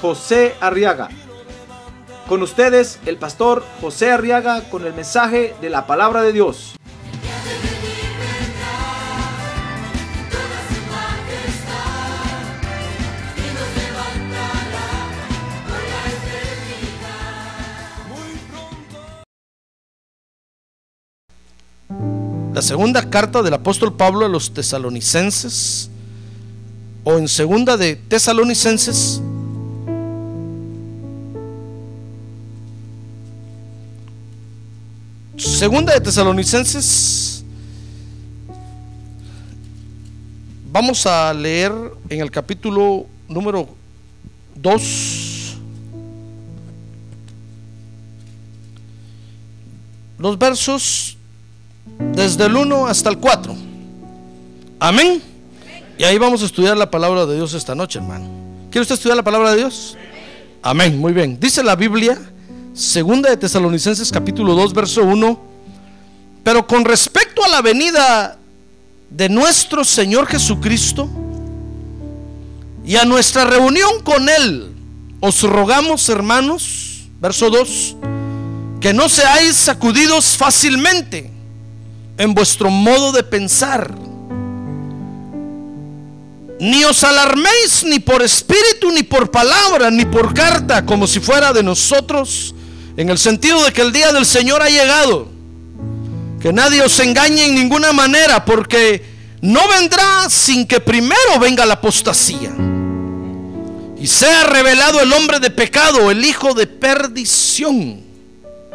José Arriaga. Con ustedes, el pastor José Arriaga con el mensaje de la palabra de Dios. La segunda carta del apóstol Pablo a los tesalonicenses, o en segunda de tesalonicenses, segunda de tesalonicenses, vamos a leer en el capítulo número 2, los versos desde el 1 hasta el 4. Amén. Y ahí vamos a estudiar la palabra de Dios esta noche, hermano. ¿Quiere usted estudiar la palabra de Dios? Amén, muy bien. Dice la Biblia, segunda de Tesalonicenses capítulo 2, verso 1, pero con respecto a la venida de nuestro Señor Jesucristo y a nuestra reunión con Él, os rogamos, hermanos, verso 2, que no seáis sacudidos fácilmente en vuestro modo de pensar. Ni os alarméis ni por espíritu, ni por palabra, ni por carta, como si fuera de nosotros, en el sentido de que el día del Señor ha llegado. Que nadie os engañe en ninguna manera, porque no vendrá sin que primero venga la apostasía. Y sea revelado el hombre de pecado, el hijo de perdición.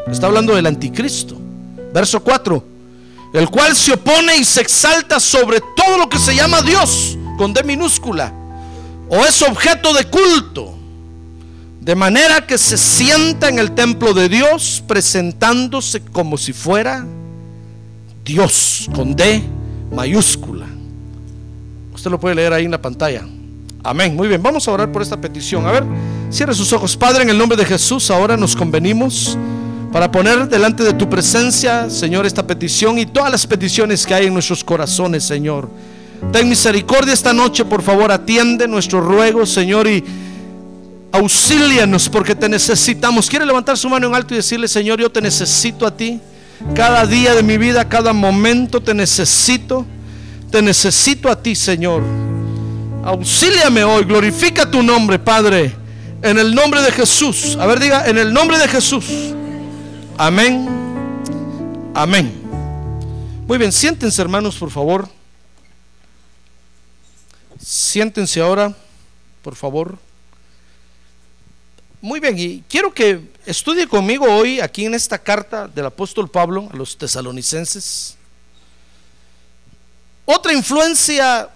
Está hablando del anticristo. Verso 4 el cual se opone y se exalta sobre todo lo que se llama Dios, con D minúscula, o es objeto de culto, de manera que se sienta en el templo de Dios presentándose como si fuera Dios, con D mayúscula. Usted lo puede leer ahí en la pantalla. Amén. Muy bien, vamos a orar por esta petición. A ver, cierre sus ojos. Padre, en el nombre de Jesús, ahora nos convenimos para poner delante de tu presencia, Señor, esta petición y todas las peticiones que hay en nuestros corazones, Señor. Ten misericordia esta noche, por favor, atiende nuestro ruego, Señor, y auxílianos porque te necesitamos. ¿Quiere levantar su mano en alto y decirle, Señor, yo te necesito a ti? Cada día de mi vida, cada momento te necesito. Te necesito a ti, Señor. Auxíliame hoy, glorifica tu nombre, Padre. En el nombre de Jesús. A ver, diga, en el nombre de Jesús. Amén. Amén. Muy bien, siéntense hermanos, por favor. Siéntense ahora, por favor. Muy bien, y quiero que estudie conmigo hoy aquí en esta carta del apóstol Pablo a los tesalonicenses. Otra influencia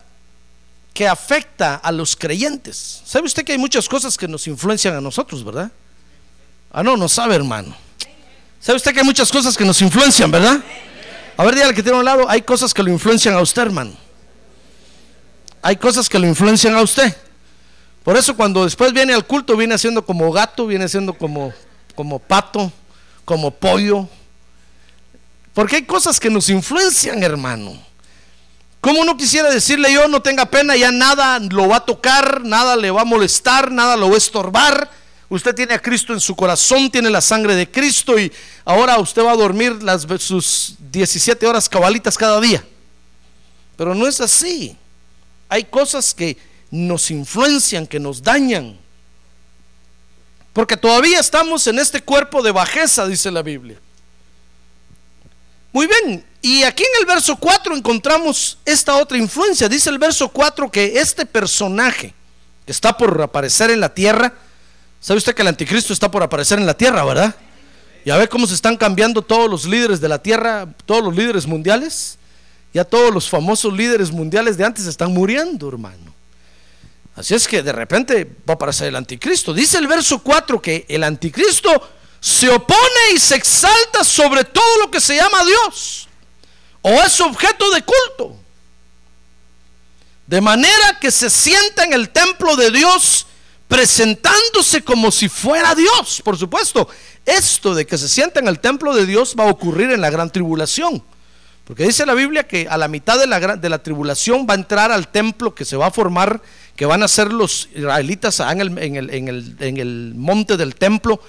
que afecta a los creyentes. ¿Sabe usted que hay muchas cosas que nos influencian a nosotros, verdad? Ah, no, no sabe, hermano. ¿Sabe usted que hay muchas cosas que nos influencian, verdad? A ver, dígale que tiene a un lado, hay cosas que lo influencian a usted, hermano. Hay cosas que lo influencian a usted. Por eso cuando después viene al culto, viene siendo como gato, viene siendo como, como pato, como pollo. Porque hay cosas que nos influencian, hermano. Como uno quisiera decirle yo, no tenga pena, ya nada lo va a tocar, nada le va a molestar, nada lo va a estorbar. Usted tiene a Cristo en su corazón, tiene la sangre de Cristo y ahora usted va a dormir las, sus 17 horas cabalitas cada día. Pero no es así. Hay cosas que nos influencian, que nos dañan. Porque todavía estamos en este cuerpo de bajeza, dice la Biblia. Muy bien, y aquí en el verso 4 encontramos esta otra influencia. Dice el verso 4 que este personaje que está por aparecer en la tierra, ¿sabe usted que el anticristo está por aparecer en la tierra, verdad? Ya ve cómo se están cambiando todos los líderes de la tierra, todos los líderes mundiales. Ya todos los famosos líderes mundiales de antes están muriendo, hermano. Así es que de repente va a aparecer el anticristo. Dice el verso 4 que el anticristo se opone y se exalta sobre todo lo que se llama Dios o es objeto de culto. De manera que se sienta en el templo de Dios presentándose como si fuera Dios. Por supuesto, esto de que se sienta en el templo de Dios va a ocurrir en la gran tribulación. Porque dice la Biblia que a la mitad de la, de la tribulación va a entrar al templo que se va a formar, que van a ser los israelitas en el, en, el, en, el, en el monte del templo.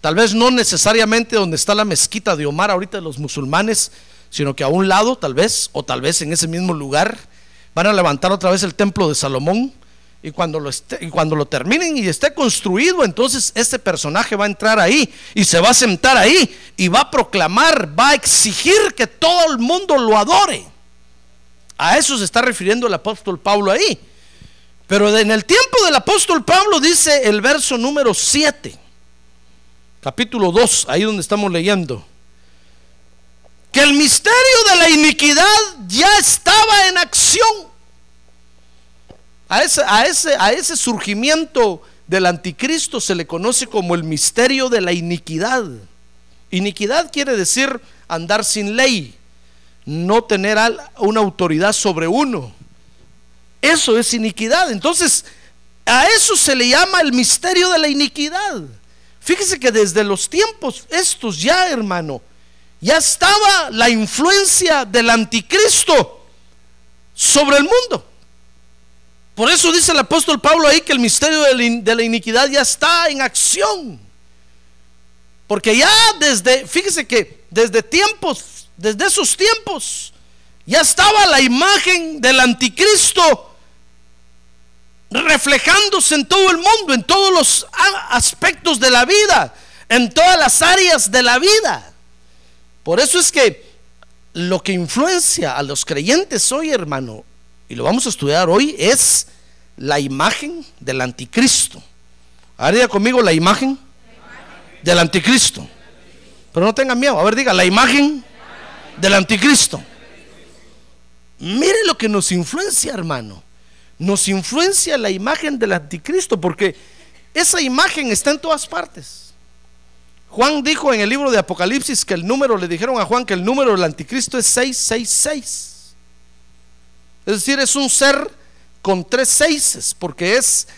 Tal vez no necesariamente donde está la mezquita de Omar ahorita de los musulmanes, sino que a un lado tal vez, o tal vez en ese mismo lugar, van a levantar otra vez el templo de Salomón y cuando lo, esté, y cuando lo terminen y esté construido, entonces este personaje va a entrar ahí y se va a sentar ahí y va a proclamar, va a exigir que todo el mundo lo adore. A eso se está refiriendo el apóstol Pablo ahí. Pero en el tiempo del apóstol Pablo dice el verso número 7, capítulo 2, ahí donde estamos leyendo, que el misterio de la iniquidad ya estaba en acción a ese, a ese, a ese surgimiento del anticristo se le conoce como el misterio de la iniquidad. Iniquidad quiere decir andar sin ley, no tener una autoridad sobre uno. Eso es iniquidad. Entonces, a eso se le llama el misterio de la iniquidad. Fíjese que desde los tiempos estos ya, hermano, ya estaba la influencia del anticristo sobre el mundo. Por eso dice el apóstol Pablo ahí que el misterio de la iniquidad ya está en acción. Porque ya desde, fíjese que desde tiempos, desde esos tiempos, ya estaba la imagen del anticristo reflejándose en todo el mundo, en todos los aspectos de la vida, en todas las áreas de la vida. Por eso es que lo que influencia a los creyentes hoy, hermano, y lo vamos a estudiar hoy, es la imagen del anticristo. Haría conmigo la imagen del anticristo. Pero no tengan miedo. A ver, diga, la imagen del anticristo. Mire lo que nos influencia, hermano. Nos influencia la imagen del anticristo porque esa imagen está en todas partes. Juan dijo en el libro de Apocalipsis que el número, le dijeron a Juan que el número del anticristo es 666. Es decir, es un ser con tres seises, porque es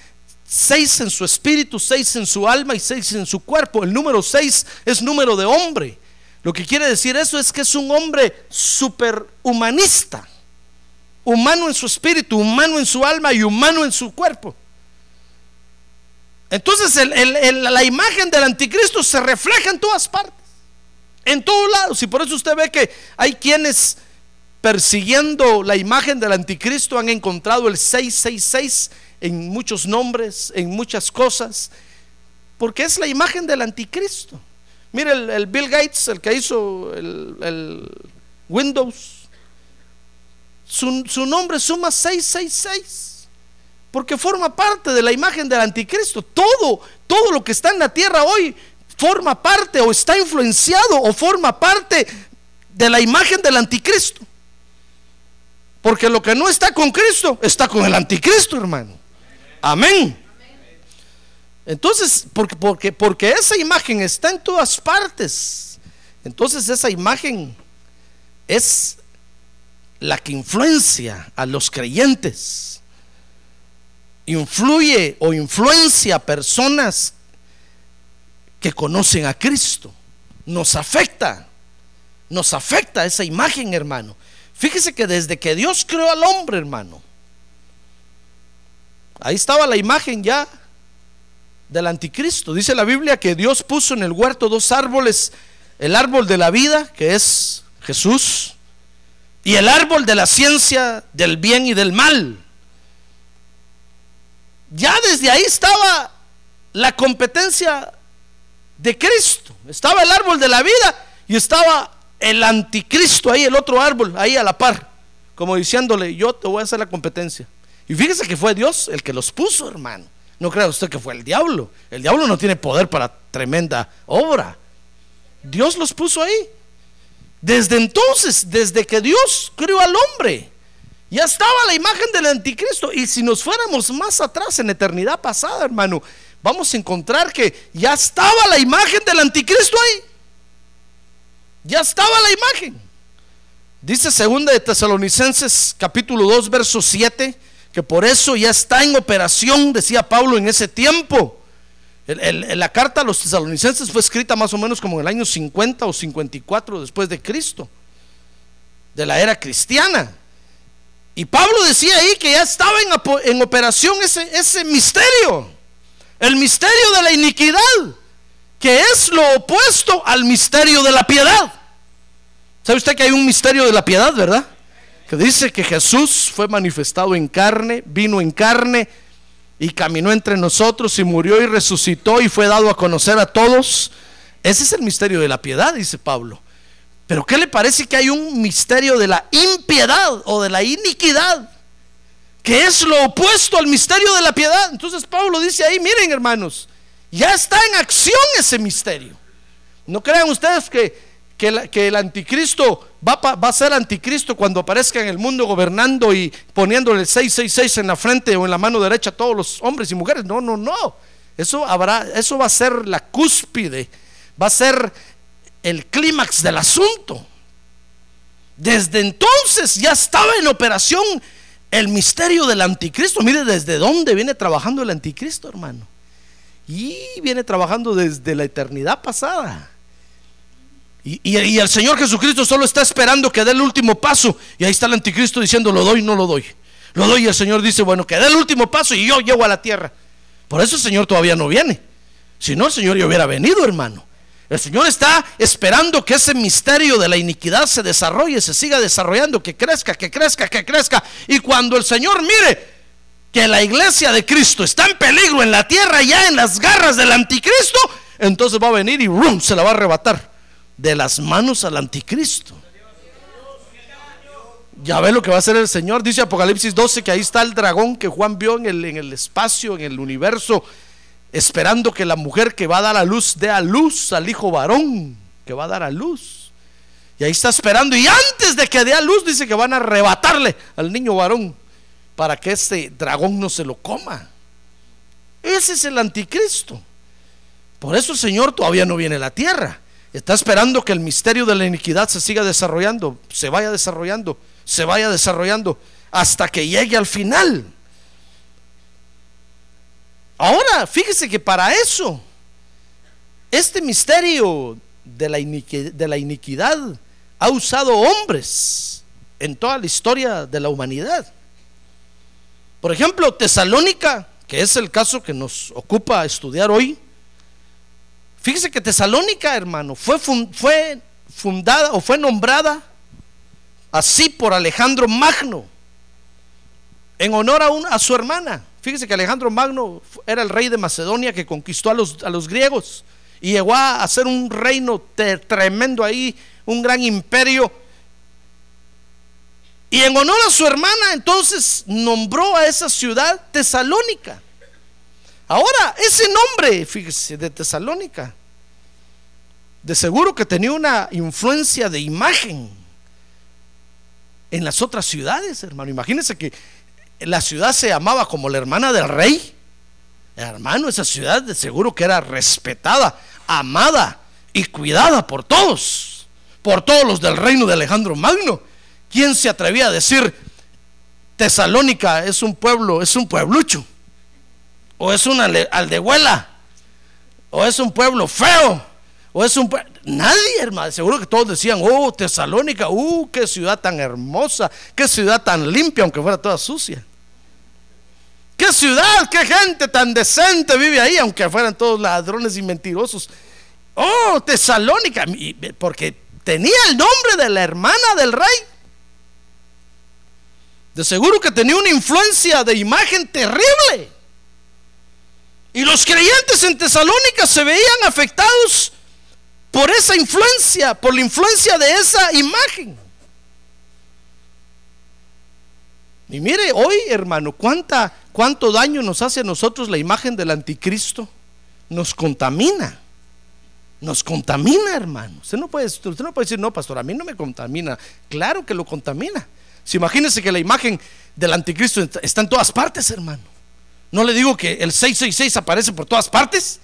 seis en su espíritu, seis en su alma y seis en su cuerpo. El número seis es número de hombre. Lo que quiere decir eso es que es un hombre superhumanista, humano en su espíritu, humano en su alma y humano en su cuerpo. Entonces la imagen del anticristo se refleja en todas partes, en todos lados. Y por eso usted ve que hay quienes persiguiendo la imagen del anticristo han encontrado el 666 en muchos nombres, en muchas cosas, porque es la imagen del anticristo. Mire el, Bill Gates, el que hizo el, Windows, su, su, nombre suma 666, porque forma parte de la imagen del anticristo. Todo, todo lo que está en la tierra hoy forma parte o está influenciado o forma parte de la imagen del anticristo. Porque lo que no está con Cristo está con el anticristo, hermano. Amén. Entonces, porque, porque, porque esa imagen está en todas partes. Entonces esa imagen es la que influencia a los creyentes. Influye o influencia a personas que conocen a Cristo. Nos afecta. Nos afecta esa imagen, hermano. Fíjese que desde que Dios creó al hombre, hermano, ahí estaba la imagen ya del anticristo. Dice la Biblia que Dios puso en el huerto dos árboles, el árbol de la vida, que es Jesús, y el árbol de la ciencia del bien y del mal. Ya desde ahí estaba la competencia de Cristo. Estaba el árbol de la vida y estaba el anticristo ahí, el otro árbol, ahí a la par, como diciéndole, yo te voy a hacer la competencia. Y fíjese que fue Dios el que los puso, hermano. No crea usted que fue el diablo. El diablo no tiene poder para tremenda obra. Dios los puso ahí. Desde entonces, desde que Dios creó al hombre, Ya estaba la imagen del anticristo. Y si nos fuéramos más atrás en eternidad pasada, hermano, vamos a encontrar que ya estaba la imagen del anticristo ahí. Ya estaba la imagen. Dice segunda de Tesalonicenses capítulo 2 verso 7 que por eso ya está en operación, decía Pablo en ese tiempo. La carta a los tesalonicenses fue escrita más o menos como en el año 50 o 54 después de Cristo, de la era cristiana. Y Pablo decía ahí que ya estaba en, operación ese, ese misterio, el misterio de la iniquidad, que es lo opuesto al misterio de la piedad. ¿Sabe usted que hay un misterio de la piedad, verdad? Que dice que Jesús fue manifestado en carne, vino en carne y caminó entre nosotros y murió y resucitó y fue dado a conocer a todos. Ese es el misterio de la piedad, dice Pablo. Pero ¿qué le parece que hay un misterio de la impiedad o de la iniquidad? Que es lo opuesto al misterio de la piedad. Entonces Pablo dice ahí, miren hermanos, ya está en acción ese misterio. No crean ustedes que, que, el anticristo va, a ser anticristo cuando aparezca en el mundo gobernando y poniéndole el 666 en la frente o en la mano derecha a todos los hombres y mujeres. No, no, no. Eso, habrá, eso va a ser la cúspide, va a ser el clímax del asunto. Desde entonces ya estaba en operación el misterio del anticristo. Mire desde dónde viene trabajando el anticristo, hermano. Y viene trabajando desde la eternidad pasada. Y, el Señor Jesucristo solo está esperando que dé el último paso. Y ahí está el anticristo diciendo, lo doy, no lo doy. Lo doy y el Señor dice, bueno, que dé el último paso y yo llego a la tierra. Por eso el Señor todavía no viene. Si no, el Señor ya hubiera venido, hermano. El Señor está esperando que ese misterio de la iniquidad se desarrolle, se siga desarrollando, que crezca, que crezca, que crezca. Y cuando el Señor mire que la iglesia de Cristo está en peligro en la tierra, ya en las garras del anticristo, entonces va a venir y ¡rum! se la va a arrebatar de las manos al anticristo. Ya ve lo que va a hacer el Señor. Dice Apocalipsis 12 que ahí está el dragón que Juan vio en el, en el espacio, en el universo esperando que la mujer que va a dar a luz dé a luz al hijo varón que va a dar a luz. Y ahí está esperando. Y antes de que dé a luz, dice que van a arrebatarle al niño varón para que ese dragón no se lo coma. Ese es el anticristo. Por eso el Señor todavía no viene a la tierra. Está esperando que el misterio de la iniquidad se siga desarrollando, se vaya desarrollando, se vaya desarrollando hasta que llegue al final. Ahora, fíjese que para eso, este misterio de la, iniquidad, ha usado hombres en toda la historia de la humanidad. Por ejemplo, Tesalónica, que es el caso que nos ocupa estudiar hoy. Fíjese que Tesalónica, hermano, fue, fue fundada o fue nombrada así por Alejandro Magno, en honor a, a su hermana. Fíjese que Alejandro Magno era el rey de Macedonia que conquistó a los, a los griegos y llegó a hacer un reino tremendo ahí, un gran imperio. Y en honor a su hermana, entonces nombró a esa ciudad Tesalónica. Ahora, ese nombre, fíjese, de Tesalónica, de seguro que tenía una influencia de imagen en las otras ciudades, hermano. Imagínense que la ciudad se llamaba como la hermana del rey. Hermano, esa ciudad de seguro que era respetada, amada y cuidada por todos, por todos los del reino de Alejandro Magno. ¿Quién se atrevía a decir Tesalónica es un pueblo, es un pueblucho? ¿O es una aldehuela? ¿O es un pueblo feo? ¿O es un Nadie, hermano. Seguro que todos decían, oh, Tesalónica, uh, qué ciudad tan hermosa, qué ciudad tan limpia, aunque fuera toda sucia. Qué ciudad, qué gente tan decente vive ahí, aunque fueran todos ladrones y mentirosos. Oh, Tesalónica, porque tenía el nombre de la hermana del rey. De seguro que tenía una influencia de imagen terrible. Y los creyentes en Tesalónica se veían afectados por esa influencia, por la influencia de esa imagen. Y mire, hoy, hermano, ¿cuánta, ¿cuánto daño nos hace a nosotros la imagen del anticristo? Nos contamina. Nos contamina, hermano. Usted no, puede, usted no puede decir, no, pastor, a mí no me contamina. Claro que lo contamina. Si imagínense que la imagen del anticristo está en todas partes, hermano. No le digo que el 666 aparece por todas partes,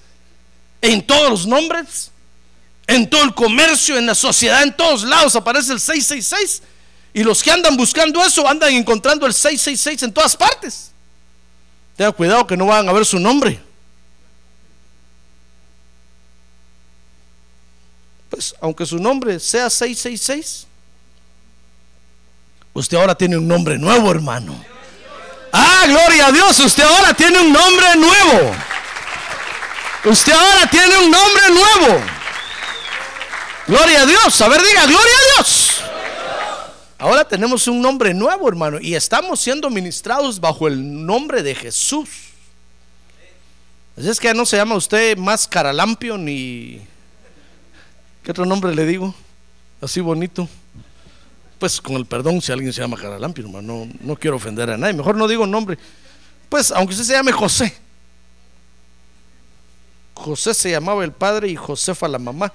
en todos los nombres, en todo el comercio, en la sociedad, en todos lados aparece el 666. Y los que andan buscando eso andan encontrando el 666 en todas partes. Tenga cuidado que no van a ver su nombre. Pues aunque su nombre sea 666, usted ahora tiene un nombre nuevo, hermano. Ah, gloria a Dios, usted ahora tiene un nombre nuevo. Usted ahora tiene un nombre nuevo. Gloria a Dios. A ver, diga, gloria a Dios. Ahora tenemos un nombre nuevo, hermano, y estamos siendo ministrados bajo el nombre de Jesús. Así es que no se llama usted más Caralampio ni... ¿Qué otro nombre le digo? Así bonito. Pues con el perdón si alguien se llama Caralampio, hermano, no, no quiero ofender a nadie. Mejor no digo nombre. Pues aunque usted se llame José. José se llamaba el padre y Josefa la mamá.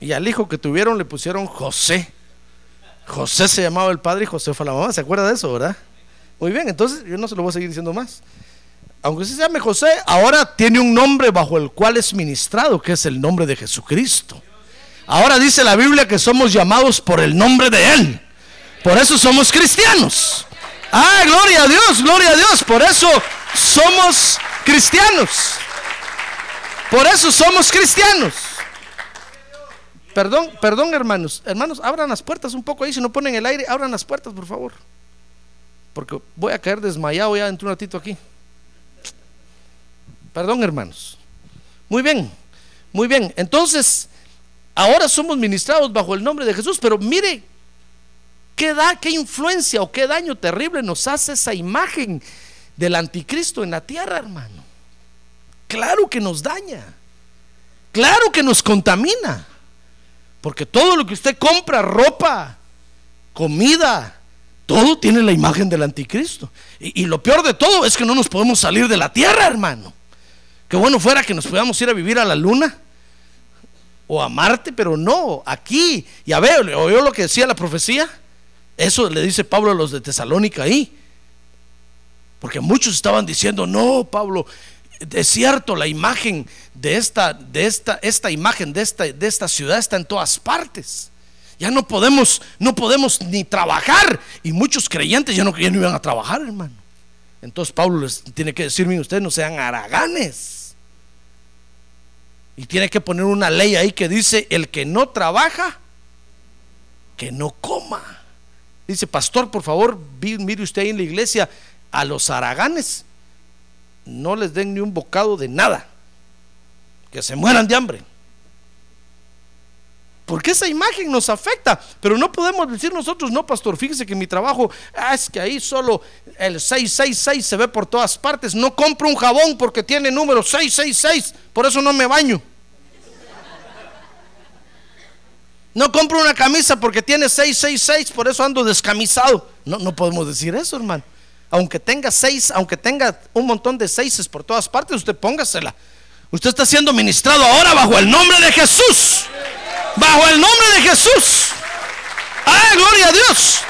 Y al hijo que tuvieron le pusieron José. José se llamaba el padre y Josefa la mamá. ¿Se acuerda de eso, verdad? Muy bien, entonces yo no se lo voy a seguir diciendo más. Aunque se llame José, ahora tiene un nombre bajo el cual es ministrado, que es el nombre de Jesucristo. Ahora dice la Biblia que somos llamados por el nombre de Él. Por eso somos cristianos. Ah, gloria a Dios, gloria a Dios. Por eso somos cristianos. Por eso somos cristianos. Perdón, perdón, hermanos. Hermanos, abran las puertas un poco ahí. Si no ponen el aire, abran las puertas, por favor. Porque voy a caer desmayado ya dentro de un ratito aquí. Perdón, hermanos. Muy bien, muy bien. Entonces, ahora somos ministrados bajo el nombre de Jesús, pero mire qué da, qué influencia o qué daño terrible nos hace esa imagen del anticristo en la tierra, hermano. Claro que nos daña. Claro que nos contamina. Porque todo lo que usted compra, ropa, comida, todo tiene la imagen del anticristo. Y, lo peor de todo es que no nos podemos salir de la tierra, hermano. Que bueno fuera que nos podamos ir a vivir a la luna o a Marte, pero no, aquí. Ya veo, oyó lo que decía la profecía. Eso le dice Pablo a los de Tesalónica ahí. Porque muchos estaban diciendo, no, Pablo, es cierto, la imagen de esta, de esta, esta imagen de esta, de esta ciudad está en todas partes. Ya no podemos, no podemos ni trabajar. Y muchos creyentes ya no, ya no iban a trabajar, hermano. Entonces Pablo les tiene que decir, miren, ustedes no sean haraganes. Y tiene que poner una ley ahí que dice, el que no trabaja, que no coma. Dice, pastor, por favor, mire usted ahí en la iglesia, a los haraganes no les den ni un bocado de nada. Que se mueran de hambre. Porque esa imagen nos afecta. Pero no podemos decir nosotros, no, pastor, fíjese que mi trabajo, ah, es que ahí solo el 666 se ve por todas partes. No compro un jabón porque tiene número 666, por eso no me baño. No compro una camisa porque tiene 666, por eso ando descamisado. No, no podemos decir eso, hermano. Aunque tenga seis, aunque tenga un montón de seises por todas partes, usted póngasela. Usted está siendo ministrado ahora bajo el nombre de Jesús. Bajo el nombre de Jesús. ¡Ah, gloria a Dios!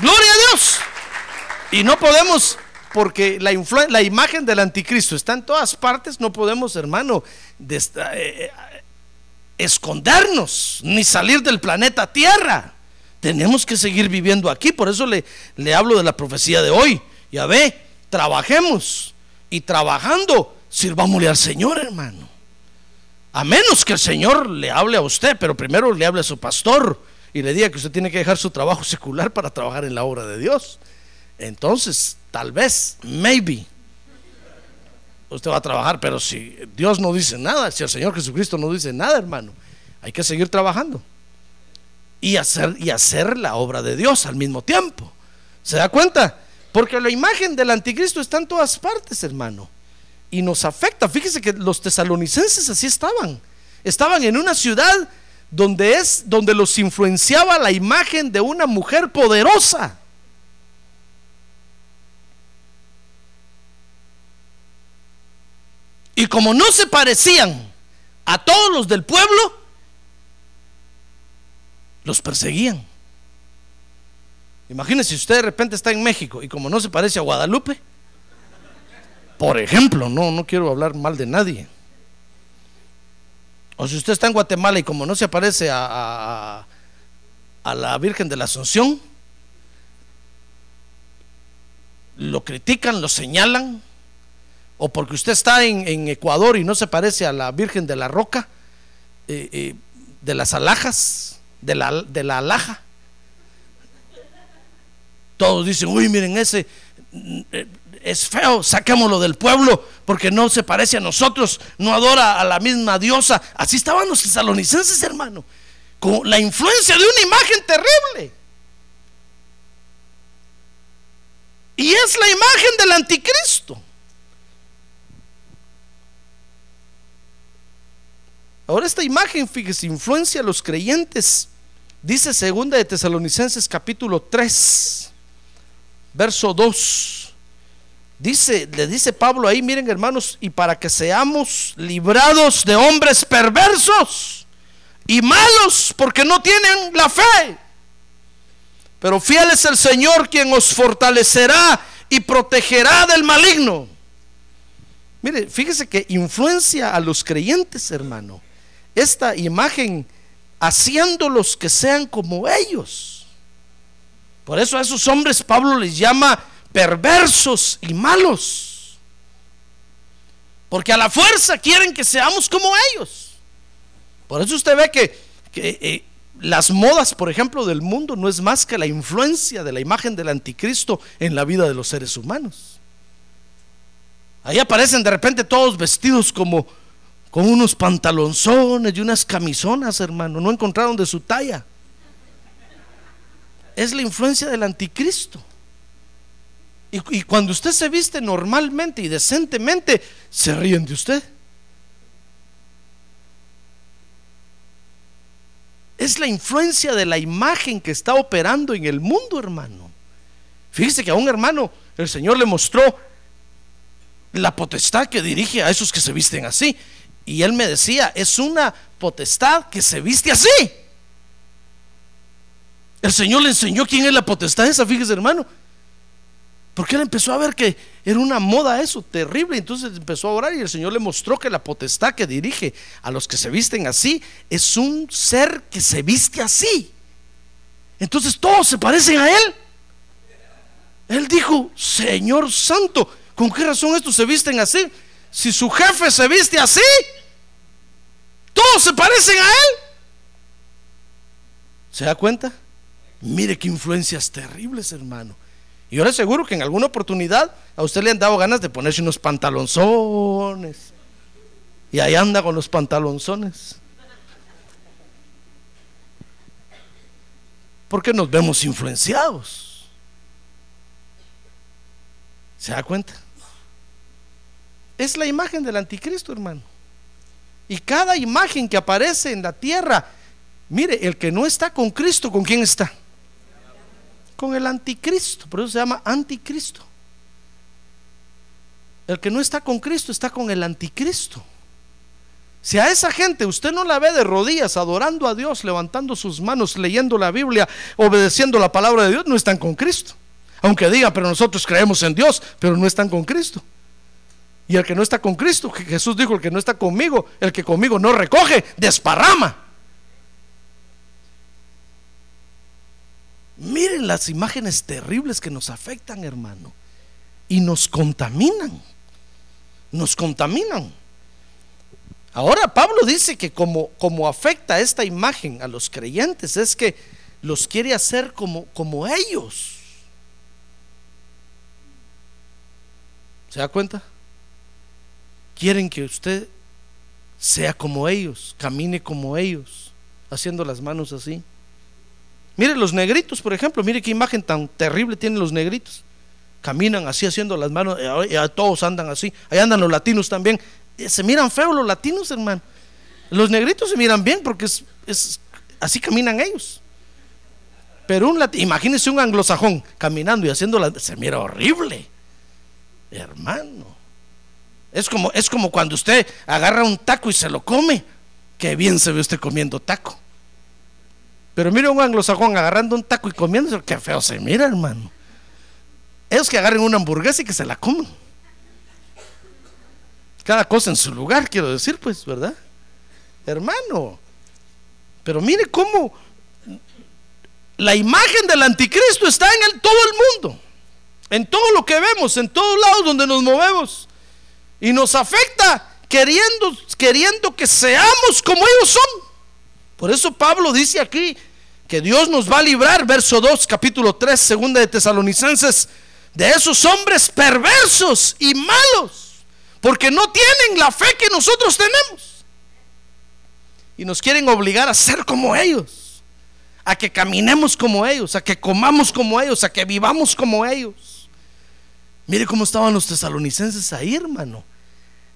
¡Gloria a Dios! Y no podemos, porque la, la imagen del anticristo está en todas partes, no podemos, hermano, eh, eh, escondernos ni salir del planeta Tierra. Tenemos que seguir viviendo aquí, por eso le, le hablo de la profecía de hoy. Ya ve, trabajemos y trabajando, sirvámosle al Señor, hermano. A menos que el Señor le hable a usted, pero primero le hable a su pastor y le diga que usted tiene que dejar su trabajo secular para trabajar en la obra de Dios. Entonces, tal vez, maybe, usted va a trabajar, pero si Dios no dice nada, si el Señor Jesucristo no dice nada, hermano, hay que seguir trabajando y hacer, y hacer la obra de Dios al mismo tiempo. ¿Se da cuenta? Porque la imagen del anticristo está en todas partes, hermano. Y nos afecta. Fíjese que los tesalonicenses así estaban. Estaban en una ciudad donde es donde los influenciaba la imagen de una mujer poderosa. Y como no se parecían a todos los del pueblo, los perseguían. Imagínese si usted de repente está en México y como no se parece a Guadalupe, por ejemplo, no, no quiero hablar mal de nadie. O si usted está en Guatemala y como no se parece a, a, la Virgen de la Asunción, lo critican, lo señalan, o porque usted está en, en Ecuador y no se parece a la Virgen de la Roca, eh, eh, de las alhajas, de la, de la alhaja. Todos dicen, uy, miren ese, eh, es feo, saquémoslo del pueblo porque no se parece a nosotros, no adora a la misma diosa. Así estaban los tesalonicenses, hermano, con la influencia de una imagen terrible. Y es la imagen del anticristo. Ahora esta imagen, fíjese, influencia a los creyentes. Dice segunda de Tesalonicenses capítulo 3, verso 2. Dice, le dice Pablo ahí, miren hermanos, y para que seamos librados de hombres perversos y malos, porque no tienen la fe. Pero fiel es el Señor quien os fortalecerá y protegerá del maligno. Mire, fíjese que influencia a los creyentes, hermano esta imagen haciéndolos que sean como ellos. Por eso a esos hombres Pablo les llama perversos y malos. Porque a la fuerza quieren que seamos como ellos. Por eso usted ve que, eh, las modas, por ejemplo, del mundo no es más que la influencia de la imagen del anticristo en la vida de los seres humanos. Ahí aparecen de repente todos vestidos como, con unos pantalonzones y unas camisonas, hermano. No encontraron de su talla. Es la influencia del anticristo. Y, y, cuando usted se viste normalmente y decentemente, se ríen de usted. Es la influencia de la imagen que está operando en el mundo, hermano. Fíjese que a un hermano el Señor le mostró la potestad que dirige a esos que se visten así. Y él me decía, es una potestad que se viste así. El Señor le enseñó quién es la potestad esa, fíjese hermano. Porque él empezó a ver que era una moda eso, terrible. Entonces empezó a orar y el Señor le mostró que la potestad que dirige a los que se visten así es un ser que se viste así. Entonces todos se parecen a él. Él dijo, Señor Santo, ¿con qué razón estos se visten así? Si su jefe se viste así, todos se parecen a él. ¿Se da cuenta? Mire qué influencias terribles, hermano. Y yo le aseguro que en alguna oportunidad a usted le han dado ganas de ponerse unos pantalonzones. Y ahí anda con los pantalonzones. Porque nos vemos influenciados. ¿Se da cuenta? Es la imagen del anticristo, hermano. Y cada imagen que aparece en la tierra, mire, el que no está con Cristo, ¿con quién está? Con el anticristo, por eso se llama anticristo. El que no está con Cristo está con el anticristo. Si a esa gente usted no la ve de rodillas adorando a Dios, levantando sus manos, leyendo la Biblia, obedeciendo la palabra de Dios, no están con Cristo. Aunque diga, pero nosotros creemos en Dios, pero no están con Cristo. Y el que no está con Cristo, Jesús dijo, el que no está conmigo, el que conmigo no recoge, desparrama. Miren las imágenes terribles que nos afectan, hermano. Y nos contaminan. Nos contaminan. Ahora Pablo dice que como, como afecta esta imagen a los creyentes es que los quiere hacer como, como ellos. ¿Se da cuenta? Quieren que usted sea como ellos, camine como ellos, haciendo las manos así. Mire los negritos, por ejemplo, mire qué imagen tan terrible tienen los negritos. Caminan así haciendo las manos, y todos andan así. Ahí andan los latinos también. Eh, se miran feos los latinos, hermano. Los negritos se miran bien porque así caminan ellos. Pero un imagínese un anglosajón caminando y haciendo la, se mira horrible. Hermano. Es como, es como cuando usted agarra un taco y se lo come. Qué bien se ve usted comiendo taco. Pero mire un anglosajón agarrando un taco y comiéndose, qué feo se mira, hermano. Ellos que agarren una hamburguesa y que se la coman. Cada cosa en su lugar, quiero decir, pues, ¿verdad? Hermano. Pero mire cómo la imagen del anticristo está en el, todo el mundo. En todo lo que vemos, en todos lados donde nos movemos. Y nos afecta queriendo, queriendo que seamos como ellos son. Por eso Pablo dice aquí que Dios nos va a librar, verso 2, capítulo 3, segunda de Tesalonicenses, de esos hombres perversos y malos, porque no tienen la fe que nosotros tenemos. Y nos quieren obligar a ser como ellos, a que caminemos como ellos, a que comamos como ellos, a que vivamos como ellos. Mire cómo estaban los tesalonicenses ahí, hermano.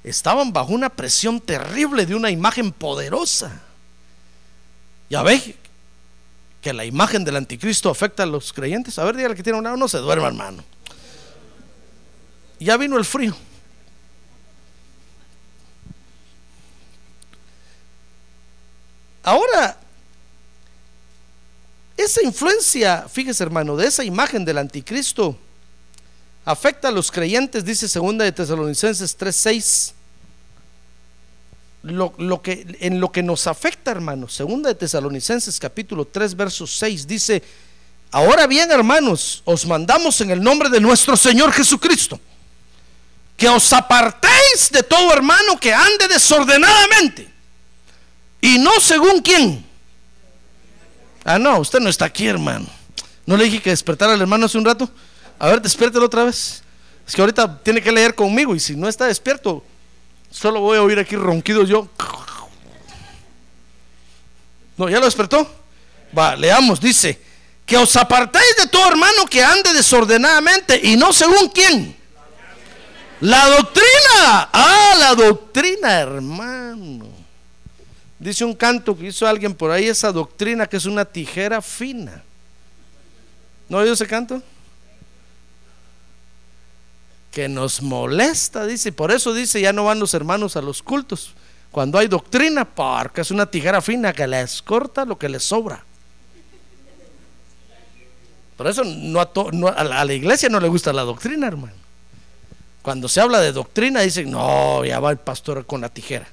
Estaban bajo una presión terrible de una imagen poderosa. Ya ve que la imagen del anticristo afecta a los creyentes. A ver, dígale que tiene un lado, no se duerma, hermano. Ya vino el frío. Ahora, esa influencia, fíjese hermano, de esa imagen del anticristo afecta a los creyentes, dice segunda de Tesalonicenses 3:6 lo, que, en lo que nos afecta, hermanos, segunda de Tesalonicenses capítulo 3, verso 6, dice, ahora bien, hermanos, os mandamos en el nombre de nuestro Señor Jesucristo, que os apartéis de todo hermano que ande desordenadamente, y no según quién. Ah, no, usted no está aquí, hermano. ¿No le dije que despertara al hermano hace un rato? A ver, despiértelo otra vez. Es que ahorita tiene que leer conmigo y si no está despierto, Solo voy a oír aquí ronquidos yo. No, ¿ya lo despertó? Va, leamos, dice, que os apartéis de todo hermano que ande desordenadamente y no según quién. La doctrina. Ah, la doctrina, hermano. Dice un canto que hizo alguien por ahí, esa doctrina que es una tijera fina. ¿No oído ese canto? Que nos molesta, dice. Por eso dice, ya no van los hermanos a los cultos. Cuando hay doctrina, porque es una tijera fina que les corta lo que les sobra. Por eso no a, la, iglesia no le gusta la doctrina, hermano. Cuando se habla de doctrina, dicen, no, ya va el pastor con la tijera.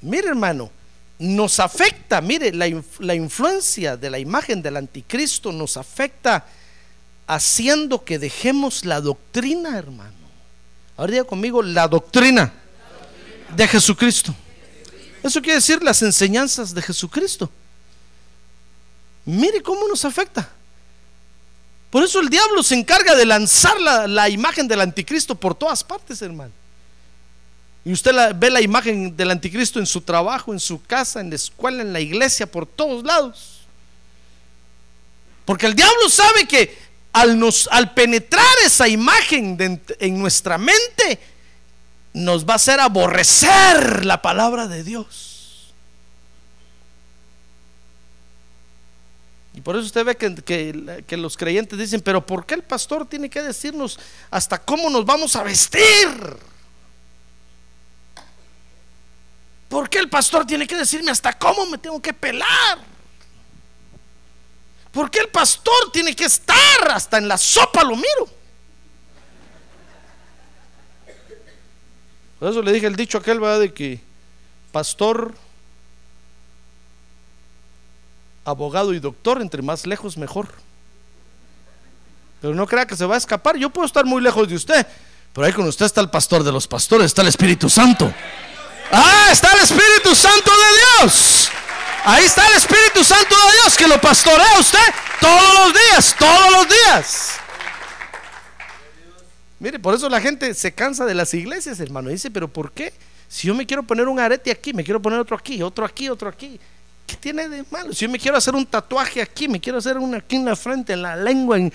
Mire, hermano, nos afecta, mire, la, influencia de la imagen del anticristo nos afecta haciendo que dejemos la doctrina, hermano. Ahora diga conmigo, la doctrina de Jesucristo. Eso quiere decir las enseñanzas de Jesucristo. Mire cómo nos afecta. Por eso el diablo se encarga de lanzar la, la imagen del anticristo por todas partes, hermano. Y usted ve la imagen del anticristo en su trabajo, en su casa, en la escuela, en la iglesia, por todos lados. Porque el diablo sabe que al, penetrar esa imagen en nuestra mente, nos va a hacer aborrecer la palabra de Dios. Y por eso usted ve que, que, los creyentes dicen, pero ¿por qué el pastor tiene que decirnos hasta cómo nos vamos a vestir? ¿Por qué el pastor tiene que decirme hasta cómo me tengo que pelar? ¿Por qué el pastor tiene que estar hasta en la sopa lo miro? Por eso le dije el dicho aquel, va de que pastor, abogado y doctor, entre más lejos mejor. Pero no crea que se va a escapar. Yo puedo estar muy lejos de usted, pero ahí con usted está el pastor de los pastores, está el Espíritu Santo. Ah, está el Espíritu Santo de Dios. Ahí está el Espíritu Santo de Dios que lo pastorea usted todos los días, todos los días. Mire, por eso la gente se cansa de las iglesias, hermano. Dice, pero ¿por qué? Si yo me quiero poner un arete aquí, me quiero poner otro aquí, otro aquí, otro aquí. ¿Qué tiene de malo? Si yo me quiero hacer un tatuaje aquí, me quiero hacer uno aquí en la frente, en la lengua, en,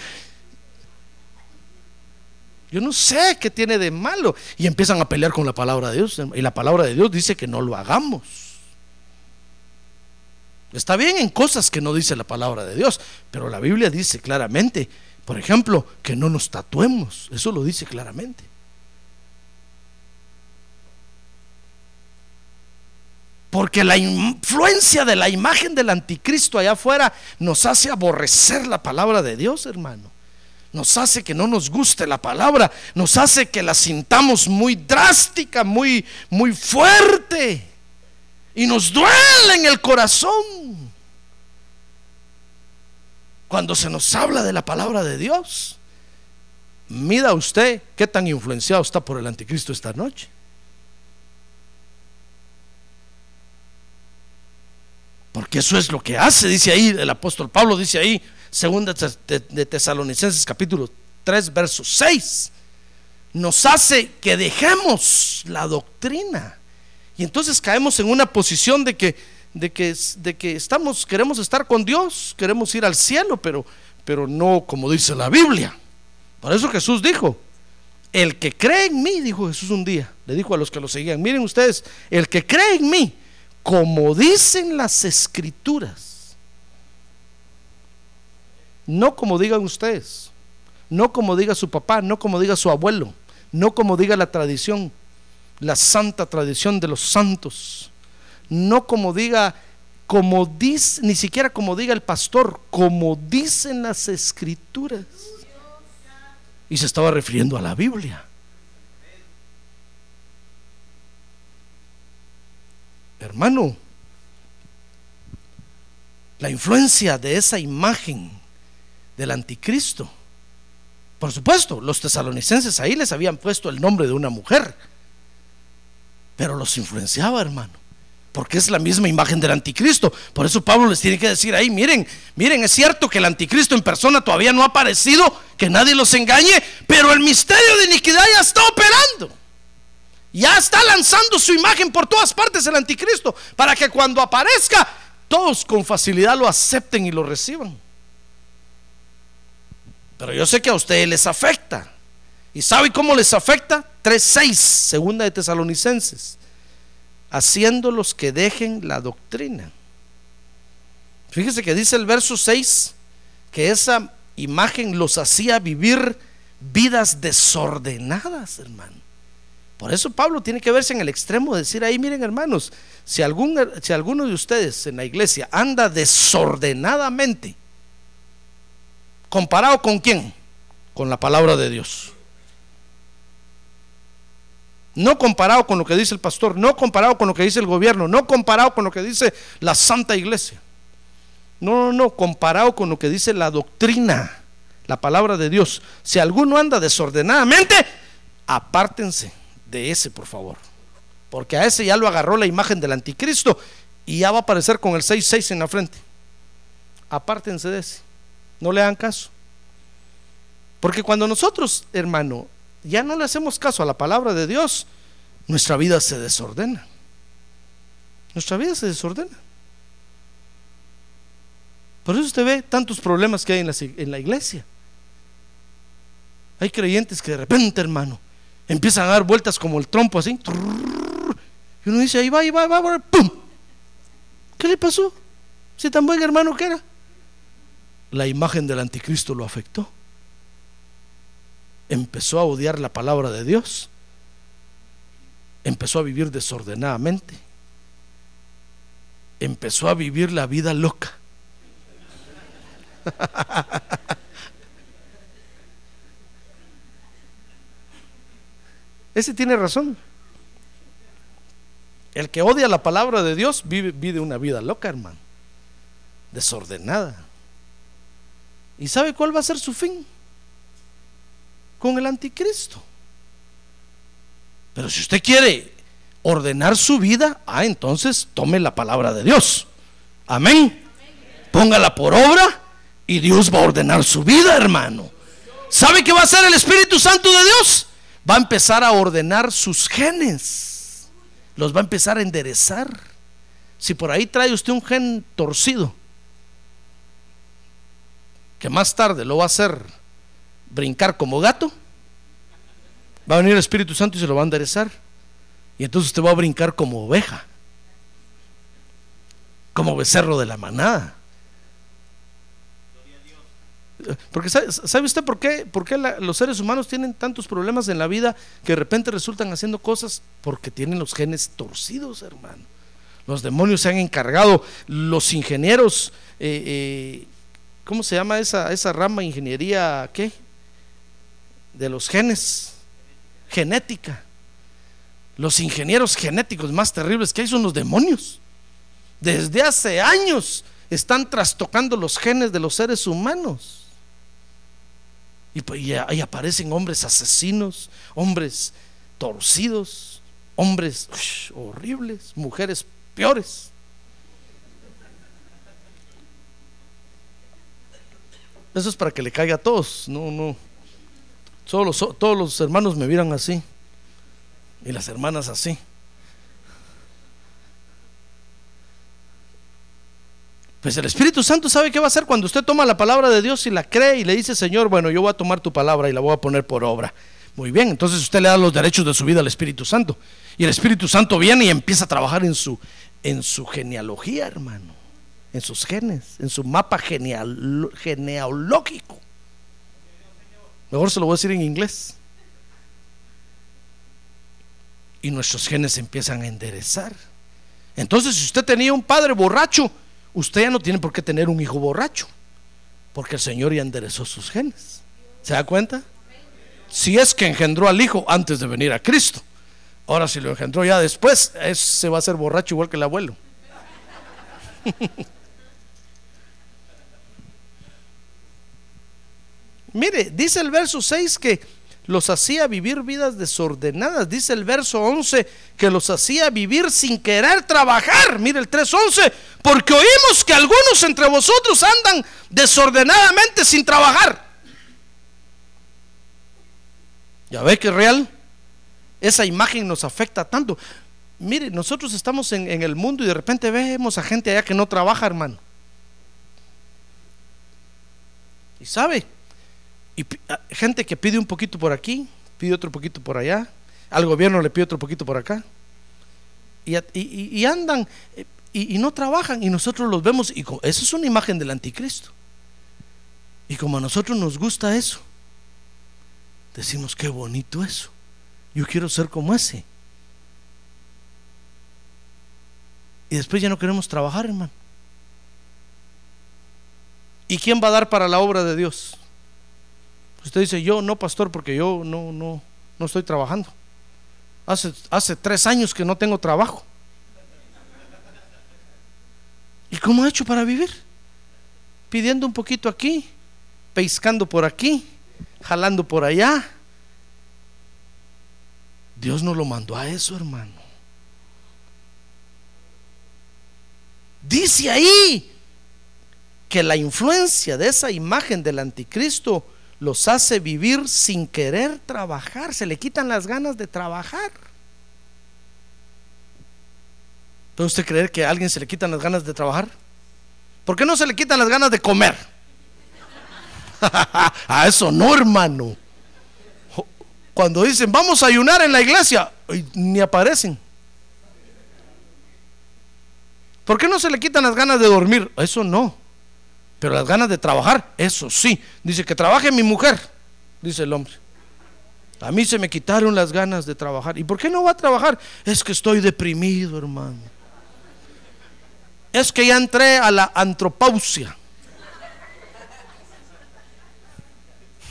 yo no sé qué tiene de malo. Y empiezan a pelear con la palabra de Dios. Y la palabra de Dios dice que no lo hagamos. Está bien en cosas que no dice la palabra de Dios, pero la Biblia dice claramente, por ejemplo, que no nos tatuemos. Eso lo dice claramente. Porque la influencia de la imagen del anticristo allá afuera nos hace aborrecer la palabra de Dios, hermano. Nos hace que no nos guste la palabra, nos hace que la sintamos muy drástica, muy muy fuerte y nos duele en el corazón cuando se nos habla de la palabra de Dios. Mida usted qué tan influenciado está por el anticristo esta noche. Porque eso es lo que hace, dice ahí el apóstol Pablo, dice ahí, segunda de Tesalonicenses capítulo 3, verso 6. Nos hace que dejemos la doctrina. Y entonces caemos en una posición de que, de que, de que estamos, queremos estar con Dios, queremos ir al cielo, pero, pero no como dice la Biblia. Por eso Jesús dijo, el que cree en mí, dijo Jesús un día, le dijo a los que lo seguían, miren ustedes, el que cree en mí, como dicen las escrituras. No como digan ustedes, no como diga su papá, no como diga su abuelo, no como diga la tradición, la santa tradición de los santos, no como diga, como dice, ni siquiera como diga el pastor, como dicen las escrituras. Y se estaba refiriendo a la Biblia. Hermano, la influencia de esa imagen del anticristo. Por supuesto, los tesalonicenses ahí les habían puesto el nombre de una mujer, pero los influenciaba, hermano, porque es la misma imagen del anticristo. Por eso Pablo les tiene que decir ahí, miren, miren, es cierto que el anticristo en persona todavía no ha aparecido, que nadie los engañe, pero el misterio de iniquidad ya está operando. Ya está lanzando su imagen por todas partes el anticristo para que cuando aparezca todos con facilidad lo acepten y lo reciban. Pero yo sé que a ustedes les afecta. ¿Y sabe cómo les afecta? 3.6, segunda de Tesalonicenses. Haciéndolos que dejen la doctrina. Fíjese que dice el verso 6 que esa imagen los hacía vivir vidas desordenadas, hermano. Por eso Pablo tiene que verse en el extremo de decir ahí, miren hermanos, si, algún, si alguno de ustedes en la iglesia anda desordenadamente, ¿comparado con quién? Con la palabra de Dios. No comparado con lo que dice el pastor, no comparado con lo que dice el gobierno, no comparado con lo que dice la santa iglesia. No, no, no, comparado con lo que dice la doctrina, la palabra de Dios. Si alguno anda desordenadamente, apártense de ese, por favor. Porque a ese ya lo agarró la imagen del anticristo y ya va a aparecer con el 6-6 en la frente. Apártense de ese. No le hagan caso. Porque cuando nosotros, hermano, ya no le hacemos caso a la palabra de Dios, nuestra vida se desordena. Nuestra vida se desordena. Por eso usted ve tantos problemas que hay en la, en la iglesia. Hay creyentes que de repente, hermano, empiezan a dar vueltas como el trompo así. Y uno dice, ahí va, ahí va, ahí va, ¡pum! ¿Qué le pasó? Si tan buen hermano que era. La imagen del anticristo lo afectó. Empezó a odiar la palabra de Dios. Empezó a vivir desordenadamente. Empezó a vivir la vida loca. Ese tiene razón. El que odia la palabra de Dios vive, una vida loca, hermano. Desordenada. ¿Y sabe cuál va a ser su fin? Con el anticristo. Pero si usted quiere ordenar su vida, ah, entonces tome la palabra de Dios. Amén. Póngala por obra y Dios va a ordenar su vida, hermano. ¿Sabe qué va a hacer el Espíritu Santo de Dios? va a empezar a ordenar sus genes, los va a empezar a enderezar. Si por ahí trae usted un gen torcido, que más tarde lo va a hacer brincar como gato, va a venir el Espíritu Santo y se lo va a enderezar. Y entonces usted va a brincar como oveja, como becerro de la manada. Porque ¿sabe, usted por qué, por qué los seres humanos tienen tantos problemas en la vida que de repente resultan haciendo cosas? Porque tienen los genes torcidos, hermano. Los demonios se han encargado, los ingenieros, eh, eh, ¿cómo se llama esa, esa rama? Ingeniería, ¿qué? De los genes, genética. Los ingenieros genéticos más terribles que hay son los demonios. Desde hace años están trastocando los genes de los seres humanos. Y, pues, ahí aparecen hombres asesinos, hombres torcidos, hombres horribles, mujeres peores. Eso es para que le caiga a todos. No, no. Solo los- todos los hermanos me vieran así. Y las hermanas así. Pues el Espíritu Santo sabe qué va a hacer cuando usted toma la palabra de Dios y la cree y le dice, Señor, bueno, yo voy a tomar tu palabra y la voy a poner por obra. Muy bien, entonces usted le da los derechos de su vida al Espíritu Santo. Y el Espíritu Santo viene y empieza a trabajar en su, en su genealogía, hermano. En sus genes, en su mapa geneal- genealógico. Mejor se lo voy a decir en inglés. Y nuestros genes se empiezan a enderezar. Entonces, si usted tenía un padre borracho, usted ya no tiene por qué tener un hijo borracho, porque el Señor ya enderezó sus genes. ¿Se da cuenta? Si es que engendró al hijo antes de venir a Cristo. Ahora, si lo engendró ya después, se va a ser borracho igual que el abuelo. Mire, dice el verso 6 que los hacía vivir vidas desordenadas. Dice el verso 11 que los hacía vivir sin querer trabajar. Mire el 3.11, porque oímos que algunos entre vosotros andan desordenadamente sin trabajar. Ya ve que es real. Esa imagen nos afecta tanto. Mire, nosotros estamos en, en el mundo y de repente vemos a gente allá que no trabaja, hermano. Y sabe, y pi- a- gente que pide un poquito por aquí, pide otro poquito por allá, al gobierno le pide otro poquito por acá, y, andan eh, y, y no trabajan, y nosotros los vemos, y eso es una imagen del anticristo. Y como a nosotros nos gusta eso, decimos qué bonito eso, yo quiero ser como ese. Y después ya no queremos trabajar, hermano. ¿Y quién va a dar para la obra de Dios? Usted dice, yo no, pastor, porque yo no, no, no estoy trabajando. Hace, hace tres años que no tengo trabajo. ¿Y cómo ha hecho para vivir? Pidiendo un poquito aquí, pescando por aquí, jalando por allá. Dios no lo mandó a eso, hermano. Dice ahí que la influencia de esa imagen del anticristo los hace vivir sin querer trabajar, se le quitan las ganas de trabajar. ¿Puede usted creer que a alguien se le quitan las ganas de trabajar? ¿Por qué no se le quitan las ganas de comer? a eso no, hermano. Cuando dicen, vamos a ayunar en la iglesia, ni aparecen. ¿Por qué no se le quitan las ganas de dormir? Eso no. Pero las ganas de trabajar, eso sí. Dice que trabaje mi mujer, dice el hombre. A mí se me quitaron las ganas de trabajar. ¿Y por qué no va a trabajar? Es que estoy deprimido, hermano. Es que ya entré a la antropausia.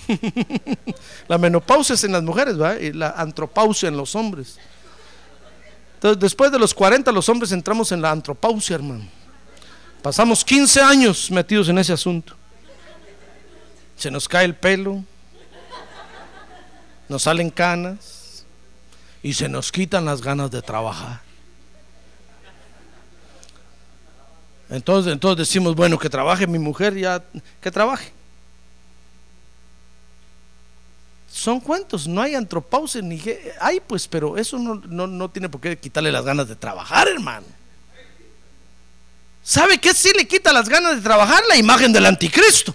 la menopausia es en las mujeres, ¿va? Y la antropausia en los hombres. Entonces, después de los 40, los hombres entramos en la antropausia, hermano. Pasamos 15 años metidos en ese asunto. Se nos cae el pelo, nos salen canas y se nos quitan las ganas de trabajar. Entonces, entonces decimos, bueno, que trabaje mi mujer, ya, que trabaje. Son cuentos, no hay antropausia ni hay pues, pero eso no, no, no tiene por qué quitarle las ganas de trabajar, hermano. ¿Sabe qué sí le quita las ganas de trabajar? La imagen del anticristo.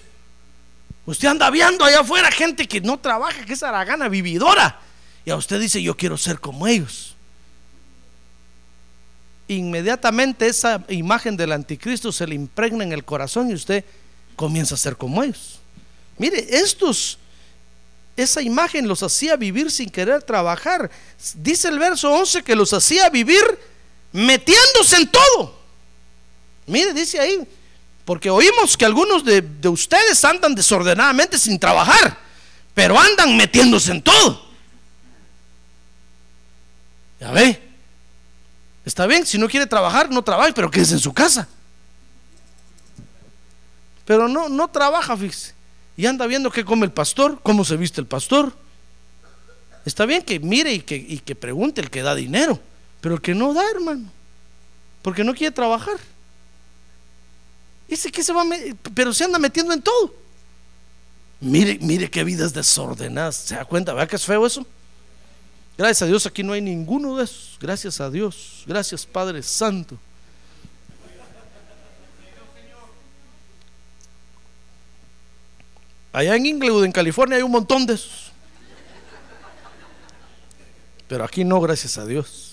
Usted anda viendo allá afuera gente que no trabaja, que es aragana, vividora. Y a usted dice, yo quiero ser como ellos. Inmediatamente esa imagen del anticristo se le impregna en el corazón y usted comienza a ser como ellos. Mire, estos, esa imagen los hacía vivir sin querer trabajar. Dice el verso 11 que los hacía vivir metiéndose en todo. Mire, dice ahí, porque oímos que algunos de, de ustedes andan desordenadamente sin trabajar, pero andan metiéndose en todo. Ya ve, está bien, si no quiere trabajar, no trabaje, pero quédese en su casa. Pero no, no trabaja, fíjese. Y anda viendo qué come el pastor, cómo se viste el pastor. Está bien que mire y que, y que pregunte el que da dinero, pero el que no da, hermano, porque no quiere trabajar. Dice que se va, pero se anda metiendo en todo. Mire, mire qué vidas desordenadas. ¿Se da cuenta? ¿Verdad que es feo eso? Gracias a Dios aquí no hay ninguno de esos. Gracias a Dios. Gracias Padre Santo. Allá en Inglewood, en California, hay un montón de esos. Pero aquí no, gracias a Dios.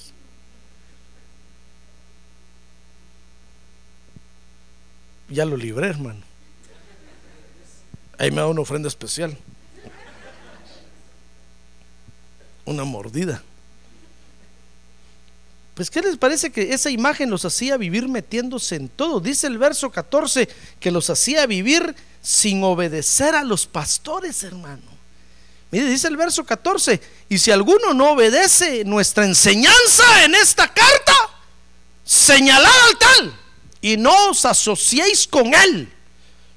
Ya lo libré, hermano. Ahí me da una ofrenda especial. Una mordida. Pues, ¿qué les parece que esa imagen los hacía vivir metiéndose en todo? Dice el verso 14 que los hacía vivir sin obedecer a los pastores, hermano. Mire, dice el verso 14, y si alguno no obedece nuestra enseñanza en esta carta, señalad al tal y no os asociéis con él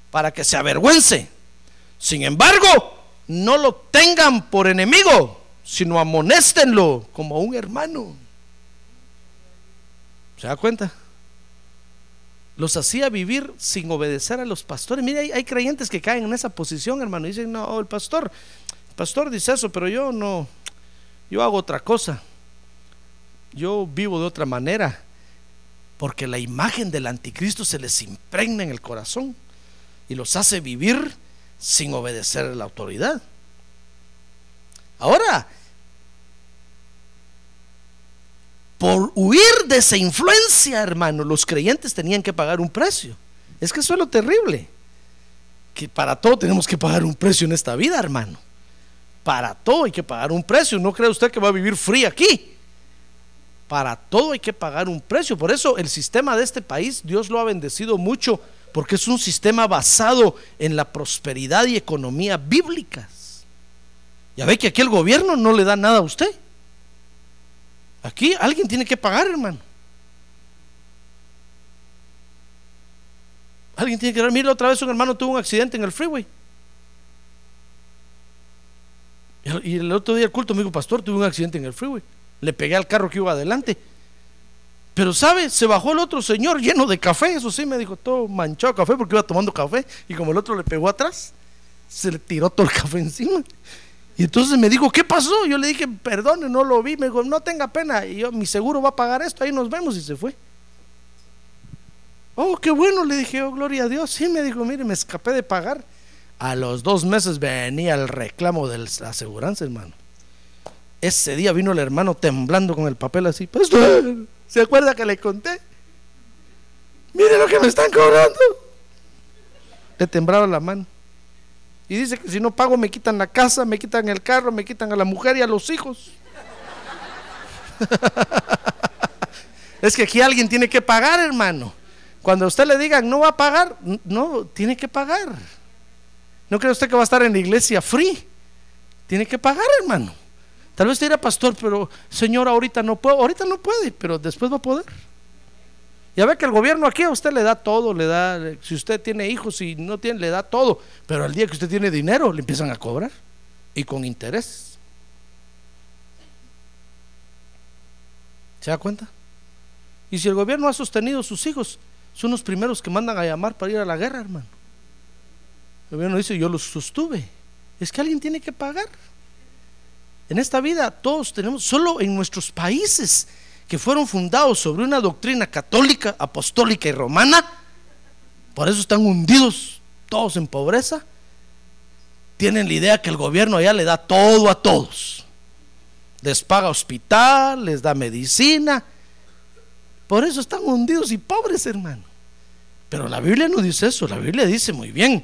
para que se avergüence. Sin embargo, no lo tengan por enemigo, sino amonéstenlo como un hermano. ¿Se da cuenta? Los hacía vivir sin obedecer a los pastores. Mire, hay, hay creyentes que caen en esa posición, hermano. Dicen, no, el pastor, el pastor dice eso, pero yo no, yo hago otra cosa. Yo vivo de otra manera. Porque la imagen del anticristo se les impregna en el corazón y los hace vivir sin obedecer a la autoridad. Ahora, por huir de esa influencia, hermano, los creyentes tenían que pagar un precio. Es que eso es lo terrible. Que para todo tenemos que pagar un precio en esta vida, hermano. Para todo hay que pagar un precio. No cree usted que va a vivir frío aquí. Para todo hay que pagar un precio. Por eso el sistema de este país, Dios lo ha bendecido mucho, porque es un sistema basado en la prosperidad y economía bíblicas. Ya ve que aquí el gobierno no le da nada a usted. Aquí alguien tiene que pagar, hermano. Alguien tiene que. Mira, otra vez un hermano tuvo un accidente en el freeway. Y el- Y el otro día el culto me dijo, pastor, tuve un accidente en el freeway. Le pegué al carro que iba adelante. Pero, ¿sabe? Se bajó el otro señor lleno de café. Eso sí, me dijo, todo manchado de café porque iba tomando café. Y como el otro le pegó atrás, se le tiró todo el café encima. Y entonces me dijo, ¿qué pasó? Yo le dije, perdone, no lo vi. Me dijo, no tenga pena. Y yo, mi seguro va a pagar esto. Ahí nos vemos. Y se fue. Oh, qué bueno. Le dije, oh, gloria a Dios. Sí, me dijo, mire, me escapé de pagar. A los dos meses venía el reclamo de la aseguranza, hermano. Ese día vino el hermano temblando con el papel así. Pastor, ¿se acuerda que le conté? Mire lo que me están cobrando. Le temblaba la mano. Y dice que si no pago me quitan la casa, me quitan el carro, me quitan a la mujer y a los hijos. es que aquí alguien tiene que pagar, hermano. Cuando a usted le digan no va a pagar, no, tiene que pagar. No cree usted que va a estar en la iglesia free. Tiene que pagar, hermano. Tal vez te dirá, pastor, pero señor, ahorita no puedo. Ahorita no puede, pero después va a poder. Ya ve que el gobierno aquí a usted le da todo, le da, si usted tiene hijos y no tiene, le da todo. Pero al día que usted tiene dinero, le empiezan a cobrar. Y con interés. ¿Se da cuenta? Y si el gobierno ha sostenido a sus hijos, son los primeros que mandan a llamar para ir a la guerra, hermano. El gobierno dice, yo los sostuve. Es que alguien tiene que pagar. En esta vida todos tenemos, solo en nuestros países que fueron fundados sobre una doctrina católica, apostólica y romana, por eso están hundidos todos en pobreza, tienen la idea que el gobierno allá le da todo a todos. Les paga hospital, les da medicina. Por eso están hundidos y pobres, hermano. Pero la Biblia no dice eso. La Biblia dice muy bien,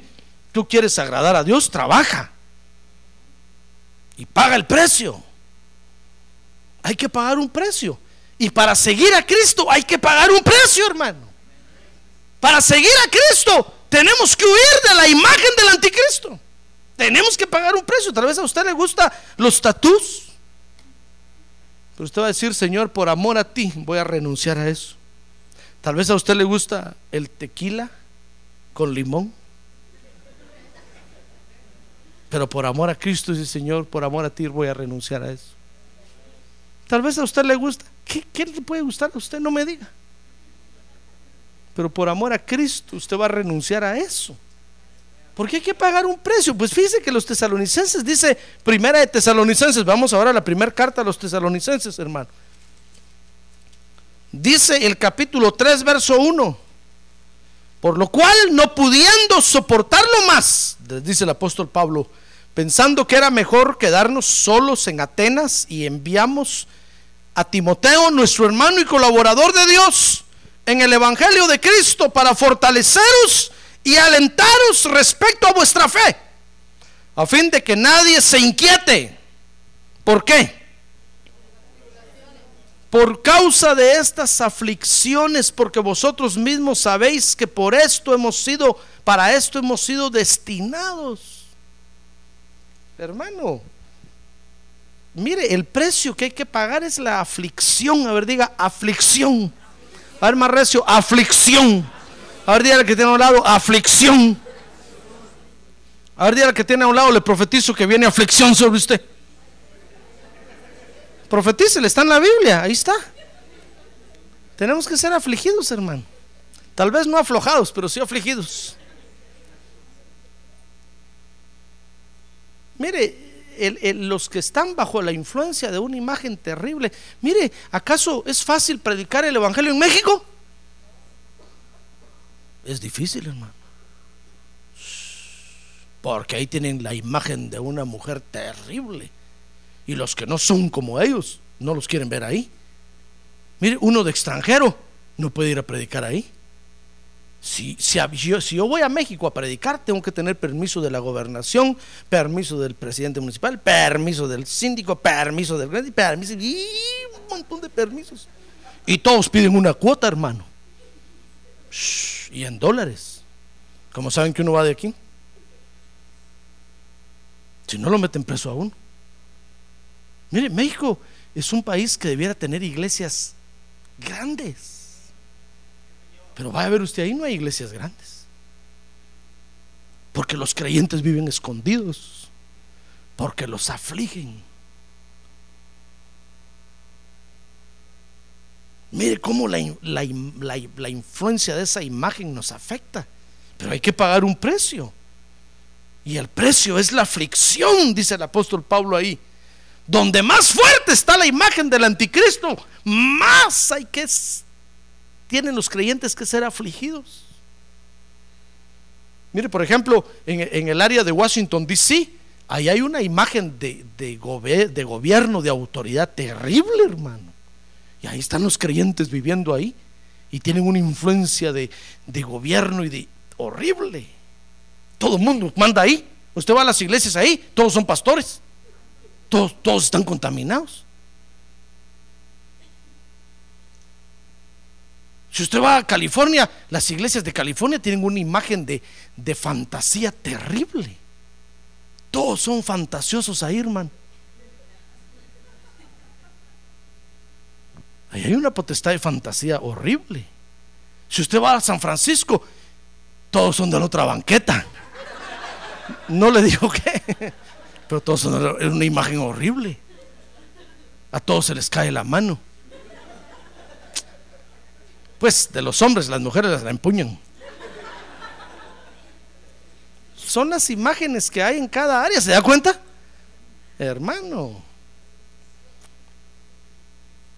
tú quieres agradar a Dios, trabaja. Y paga el precio. Hay que pagar un precio. Y para seguir a Cristo hay que pagar un precio, hermano. Para seguir a Cristo tenemos que huir de la imagen del anticristo. Tenemos que pagar un precio. Tal vez a usted le gusta los tatús. Pero usted va a decir, Señor, por amor a ti voy a renunciar a eso. Tal vez a usted le gusta el tequila con limón. Pero por amor a Cristo dice, Señor, por amor a ti voy a renunciar a eso. Tal vez a usted le gusta. ¿Qué, qué le puede gustar a usted? No me diga. Pero por amor a Cristo usted va a renunciar a eso. Porque hay que pagar un precio. Pues fíjese que los tesalonicenses, dice primera de tesalonicenses, vamos ahora a la primera carta a los tesalonicenses, hermano. Dice el capítulo 3, verso 1. Por lo cual, no pudiendo soportarlo más, dice el apóstol Pablo, pensando que era mejor quedarnos solos en Atenas y enviamos a Timoteo, nuestro hermano y colaborador de Dios, en el Evangelio de Cristo para fortaleceros y alentaros respecto a vuestra fe, a fin de que nadie se inquiete. ¿Por qué? Por causa de estas aflicciones, porque vosotros mismos sabéis que por esto hemos sido, para esto hemos sido destinados. Hermano, mire, el precio que hay que pagar es la aflicción. A ver, diga, aflicción. A ver, más recio, aflicción. A ver, dígale que tiene a un lado aflicción. A ver, dígale que tiene a un lado, le profetizo que viene aflicción sobre usted. Profetícele, está en la Biblia, ahí está. Tenemos que ser afligidos, hermano. Tal vez no aflojados, pero sí afligidos. Mire, los que están bajo la influencia de una imagen terrible, mire, ¿acaso es fácil predicar el Evangelio en México? Es difícil, hermano. Porque ahí tienen la imagen de una mujer terrible. Y los que no son como ellos, no los quieren ver ahí. Mire, uno de extranjero no puede ir a predicar ahí. Si, si, yo, si, yo, voy a México a predicar, tengo que tener permiso de la gobernación, permiso del presidente municipal, permiso del síndico, permiso del permiso y un montón de permisos. Y todos piden una cuota, hermano y en dólares. Como saben que uno va de aquí? Si no lo meten preso aún. Mire, México es un país que debiera tener iglesias grandes. Pero va a ver usted, ahí no hay iglesias grandes. Porque los creyentes viven escondidos. Porque los afligen. Mire cómo la, influencia de esa imagen nos afecta. Pero hay que pagar un precio. Y el precio es la aflicción, dice el apóstol Pablo ahí. Donde más fuerte está la imagen del anticristo, más hay que tienen los creyentes que ser afligidos. Mire, por ejemplo, en, el área de Washington, D.C., ahí hay una imagen de, de gobierno, de autoridad terrible, hermano. Y ahí están los creyentes viviendo ahí y tienen una influencia de, gobierno y de horrible. Todo el mundo manda ahí. Usted va a las iglesias ahí, todos son pastores. Todos, todos están contaminados. Si usted va a California, las iglesias de California tienen una imagen de, de fantasía terrible. Todos son fantasiosos ahí, hermano. Ahí hay una potestad de fantasía horrible. Si usted va a San Francisco, todos son de la otra banqueta. No le digo qué, pero todos son una imagen horrible. A todos se les cae la mano. Pues de los hombres, las mujeres las la empuñan. Son las imágenes que hay en cada área, ¿se da cuenta? Hermano.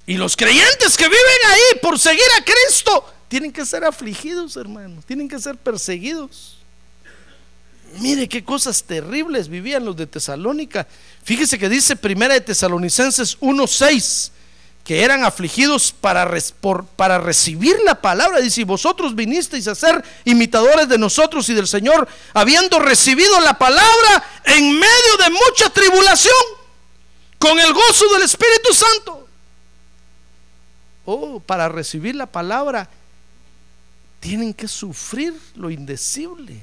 Y los creyentes que viven ahí por seguir a Cristo tienen que ser afligidos, hermanos, tienen que ser perseguidos. Mire qué cosas terribles vivían los de Tesalónica. Fíjese que dice Primera de Tesalonicenses 1:6 que eran afligidos para, para recibir la palabra. Dice, vosotros vinisteis a ser imitadores de nosotros y del Señor, habiendo recibido la palabra en medio de mucha tribulación, con el gozo del Espíritu Santo. oh, para recibir la palabra, tienen que sufrir lo indecible.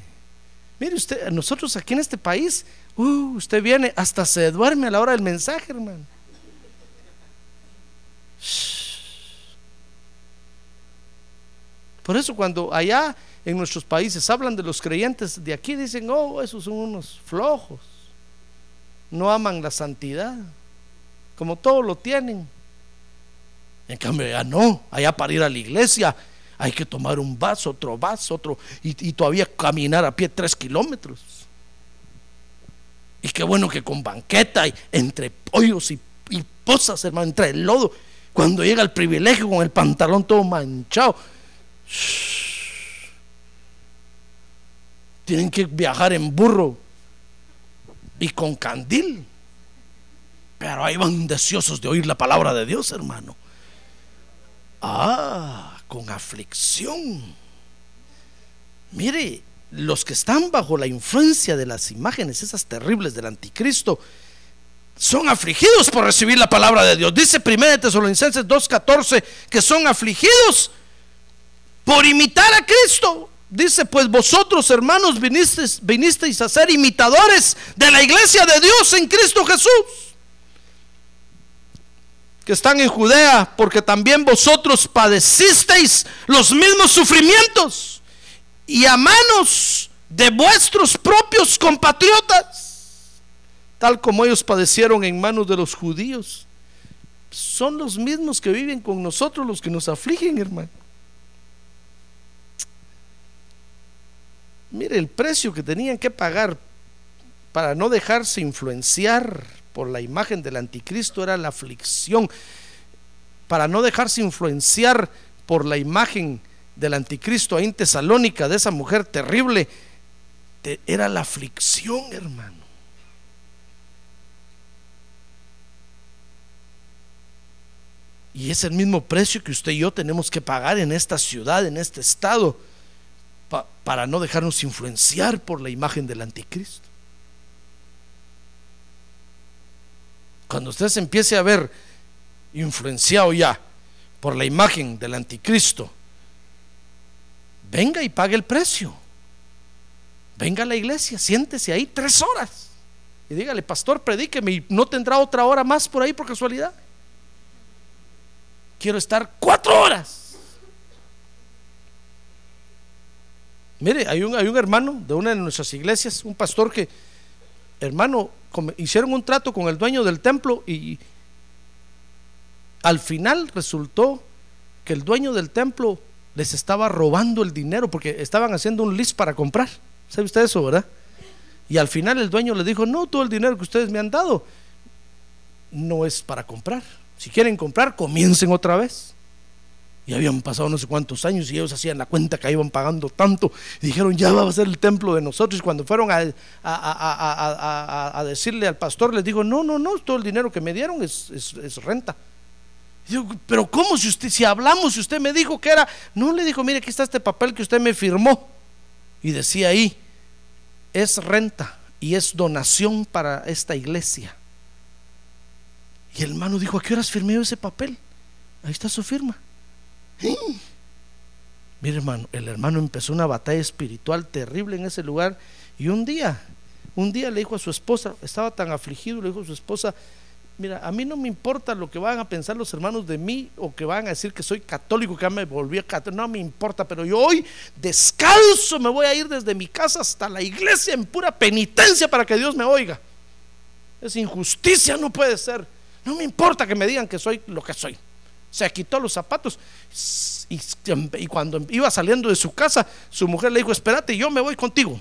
Mire usted, nosotros aquí en este país, uh, usted viene, hasta se duerme a la hora del mensaje, hermano. Por eso cuando allá en nuestros países hablan de los creyentes de aquí, dicen, oh, esos son unos flojos. No aman la santidad. Como todos lo tienen. En cambio, allá no. Allá para ir a la iglesia hay que tomar un vaso, otro vaso, otro. Y, todavía caminar a pie tres kilómetros. Y qué bueno que con banqueta entre pollos y, posas, hermano, entre el lodo. Cuando llega el privilegio con el pantalón todo manchado tienen que viajar en burro y con candil. Pero ahí van deseosos de oír la palabra de Dios, hermano. Ah, con aflicción. Mire, los que están bajo la influencia de las imágenes, esas terribles del anticristo, son afligidos por recibir la palabra de Dios. Dice 1 Tesalonicenses 2.14 que son afligidos por imitar a Cristo. Dice, pues vosotros hermanos vinisteis, vinisteis a ser imitadores de la iglesia de Dios en Cristo Jesús. Que están en Judea, porque también vosotros padecisteis los mismos sufrimientos y a manos de vuestros propios compatriotas, tal como ellos padecieron en manos de los judíos. Son los mismos que viven con nosotros los que nos afligen, hermano. Mire el precio que tenían que pagar para no dejarse influenciar por la imagen del anticristo era la aflicción. Para no dejarse influenciar por la imagen del anticristo ahí en Tesalónica, de esa mujer terrible, era la aflicción, hermano. Y es el mismo precio que usted y yo tenemos que pagar en esta ciudad, en este estado para no dejarnos influenciar por la imagen del anticristo. Cuando usted se empiece a ver influenciado ya por la imagen del anticristo, venga y pague el precio. Venga a la iglesia, siéntese ahí tres horas y dígale, pastor, predíqueme y no tendrá otra hora más por ahí por casualidad. Quiero estar cuatro horas. Mire, hay un, hay un hermano de una de nuestras iglesias, un pastor que, hermano, hicieron un trato con el dueño del templo y al final resultó que el dueño del templo les estaba robando el dinero porque estaban haciendo un list para comprar. ¿Sabe usted eso, verdad? Y al final el dueño le dijo, no, todo el dinero que ustedes me han dado no es para comprar. Si quieren comprar, comiencen otra vez. Y habían pasado no sé cuántos años y ellos hacían la cuenta que iban pagando tanto. Y dijeron, ya va a ser el templo de nosotros. Y cuando fueron a, a, decirle al pastor, les dijo, no, no, no, todo el dinero que me dieron es, es, renta. pero ¿cómo si usted, si hablamos, si usted me dijo que era? No, le dijo, mire, aquí está este papel que usted me firmó. Y decía ahí, es renta y es donación para esta iglesia. Y el hermano dijo, ¿a qué horas firmé ese papel? Ahí está su firma. Mire hermano, el hermano empezó una batalla espiritual terrible en ese lugar y un día, un día le dijo a su esposa, estaba tan afligido, le dijo a su esposa, mira, a mí no me importa lo que van a pensar los hermanos de mí o que van a decir que soy católico, que ya me volví católico, no me importa, pero yo hoy descalzo me voy a ir desde mi casa hasta la iglesia en pura penitencia para que Dios me oiga. Es injusticia, no puede ser. No me importa que me digan que soy lo que soy se quitó los zapatos y, cuando iba saliendo de su casa, su mujer le dijo, espérate, yo me voy contigo.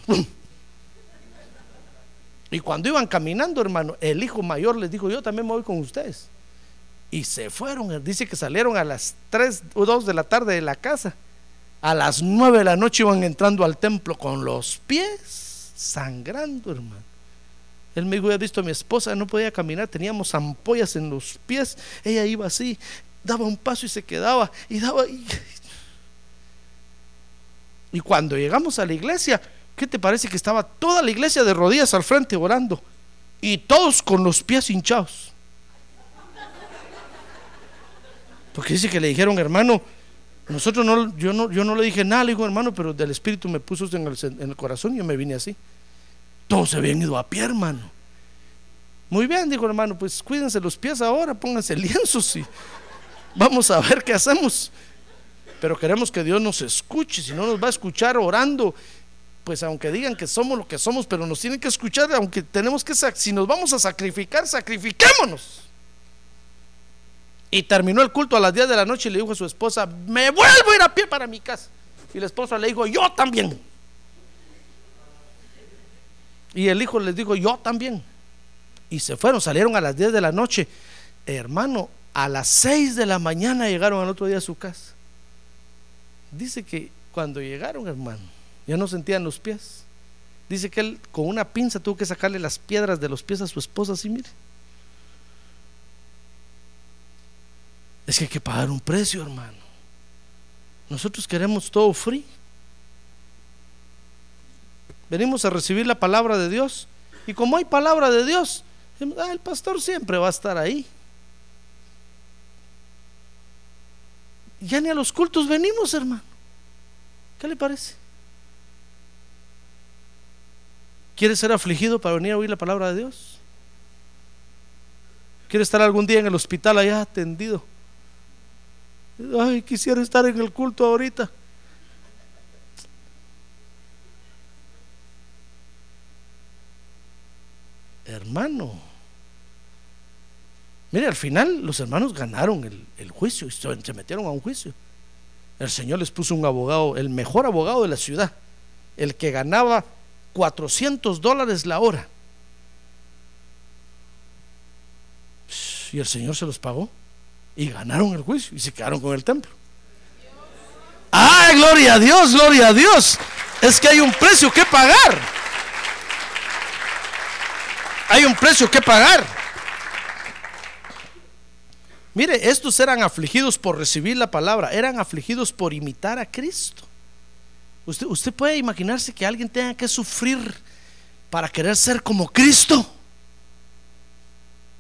Y cuando iban caminando, hermano, el hijo mayor les dijo, yo también me voy con ustedes. Y se fueron, dice que salieron a las 3 o 2 de la tarde de la casa. A las 9 de la noche iban entrando al templo con los pies sangrando, hermano. Él me dijo, he visto a mi esposa, no podía caminar, teníamos ampollas en los pies. Ella iba así daba un paso y se quedaba y daba y, y cuando llegamos a la iglesia, ¿qué te parece que estaba toda la iglesia de rodillas al frente orando y todos con los pies hinchados? Porque dice que le dijeron, hermano, nosotros no, yo no, yo no le dije nada, le dijo hermano, pero del Espíritu me puso en el, en el corazón y yo me vine así. Todos se habían ido a pie, hermano. Muy bien, dijo hermano, pues cuídense los pies ahora, pónganse lienzos y vamos a ver qué hacemos. Pero queremos que Dios nos escuche, si no nos va a escuchar orando, pues aunque digan que somos lo que somos, pero nos tienen que escuchar, aunque tenemos que, si nos vamos a sacrificar, sacrifiquémonos. Y terminó el culto a las 10 de la noche y le dijo a su esposa, me vuelvo a ir a pie para mi casa. Y la esposa le dijo, yo también. Y el hijo les dijo, yo también. Y se fueron, salieron a las 10 de la noche. Hermano, a las 6 de la mañana llegaron al otro día a su casa. Dice que cuando llegaron, hermano, ya no sentían los pies. Dice que él con una pinza tuvo que sacarle las piedras de los pies a su esposa, así mire. Es que hay que pagar un precio, hermano. Nosotros queremos todo free. Venimos a recibir la palabra de Dios. Y como hay palabra de Dios, ah, el pastor siempre va a estar ahí. Ya ni a los cultos venimos, hermano. ¿Qué le parece? ¿Quiere ser afligido para venir a oír la palabra de Dios? ¿Quiere estar algún día en el hospital allá atendido? Ay, quisiera estar en el culto ahorita. Hermano, mire, al final los hermanos ganaron el, juicio y se metieron a un juicio. El Señor les puso un abogado, el mejor abogado de la ciudad, el que ganaba 400 dólares la hora. Y el Señor se los pagó y ganaron el juicio y se quedaron con el templo. ¡Ay, gloria a Dios, gloria a Dios! Es que hay un precio que pagar. Hay un precio que pagar. Mire, estos eran afligidos por recibir la palabra, eran afligidos por imitar a Cristo. Usted, puede imaginarse que alguien tenga que sufrir para querer ser como Cristo.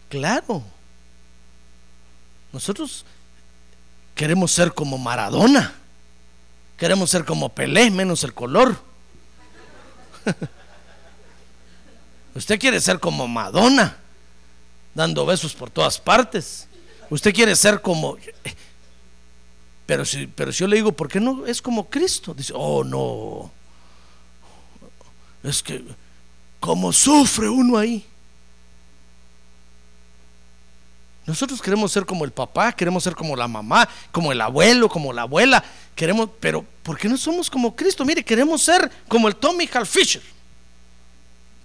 Claro. Nosotros queremos ser como Maradona. Queremos ser como Pelé, menos el color. Usted quiere ser como Madonna, dando besos por todas partes. Usted quiere ser como... Pero si, pero si yo le digo, ¿por qué no es como Cristo? Dice, oh no. Es que, ¿cómo sufre uno ahí? Nosotros queremos ser como el papá, queremos ser como la mamá, como el abuelo, como la abuela. Queremos, pero ¿por qué no somos como Cristo? Mire, queremos ser como el Tommy Fisher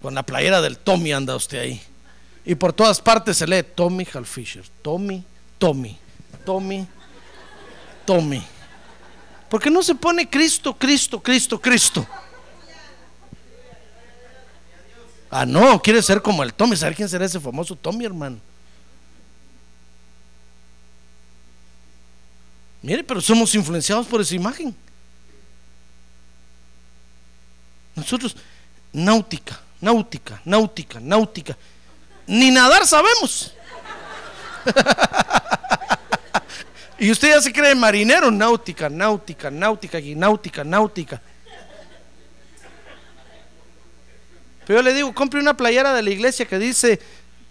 Con la playera del Tommy anda usted ahí. Y por todas partes se lee Tommy Fisher Tommy, Tommy, Tommy, Tommy. ¿Por qué no se pone Cristo, Cristo, Cristo, Cristo? Ah, no, quiere ser como el Tommy. ¿Sabe quién será ese famoso Tommy, hermano? Mire, pero somos influenciados por esa imagen. Nosotros, náutica, náutica, náutica, náutica. Ni nadar sabemos. y usted ya se cree marinero, náutica, náutica, náutica, y náutica, náutica. Pero yo le digo, compre una playera de la iglesia que dice,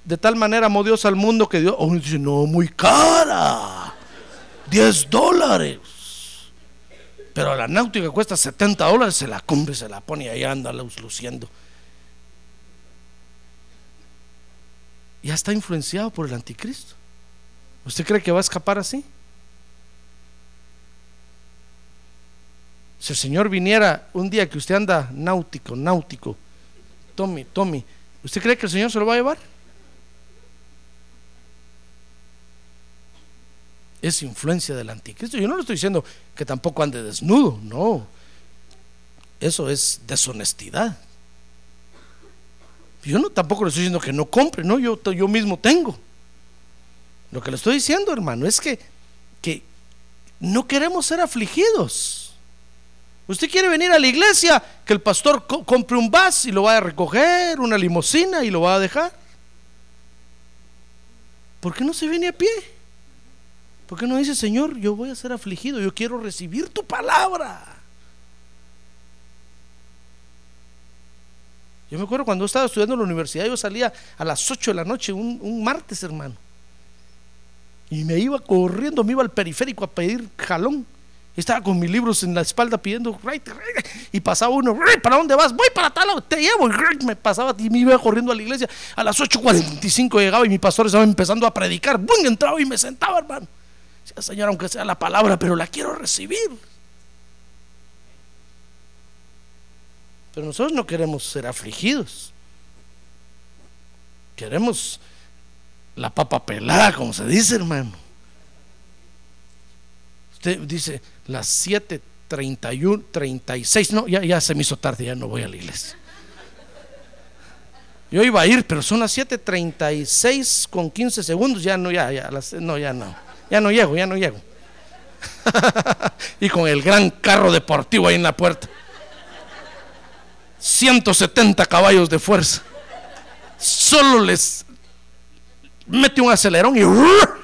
de tal manera amó Dios al mundo que Dios, oh, dice, no, muy cara. 10 dólares. Pero la náutica cuesta 70 dólares, se la compra se la pone y ahí anda luciendo. Ya está influenciado por el anticristo. ¿Usted cree que va a escapar así? Si el Señor viniera un día que usted anda náutico, náutico, Tommy, Tommy, ¿usted cree que el Señor se lo va a llevar? es influencia del anticristo. Yo no le estoy diciendo que tampoco ande desnudo, no. Eso es deshonestidad. Yo no tampoco le estoy diciendo que no compre, no, yo, yo mismo tengo. Lo que le estoy diciendo, hermano, es que, que no queremos ser afligidos. Usted quiere venir a la iglesia, que el pastor compre un bus y lo vaya a recoger, una limusina y lo va a dejar. ¿Por qué no se viene a pie? ¿Por qué no dice, Señor, yo voy a ser afligido, yo quiero recibir tu palabra? Yo me acuerdo cuando estaba estudiando en la universidad, yo salía a las 8 de la noche, un, un martes, hermano. Y me iba corriendo, me iba al periférico a pedir jalón. Estaba con mis libros en la espalda pidiendo, y pasaba uno, ¿para dónde vas? Voy para tal te llevo. right, Me pasaba y me iba corriendo a la iglesia. A las 8.45 llegaba y mi pastor estaba empezando a predicar. ¡Bum! Entraba y me sentaba, hermano. Señor, aunque sea la palabra, pero la quiero recibir. Pero nosotros no queremos ser afligidos. Queremos la papa pelada, como se dice, hermano. Usted dice las 7:31, 36, no, ya, ya se me hizo tarde, ya no voy a la iglesia. Yo iba a ir, pero son las 7:36 con 15 segundos, ya no, ya, ya, no, ya no, ya no llego, ya no llego. y con el gran carro deportivo ahí en la puerta. 170 caballos de fuerza. Solo les mete un acelerón y ¡ruah!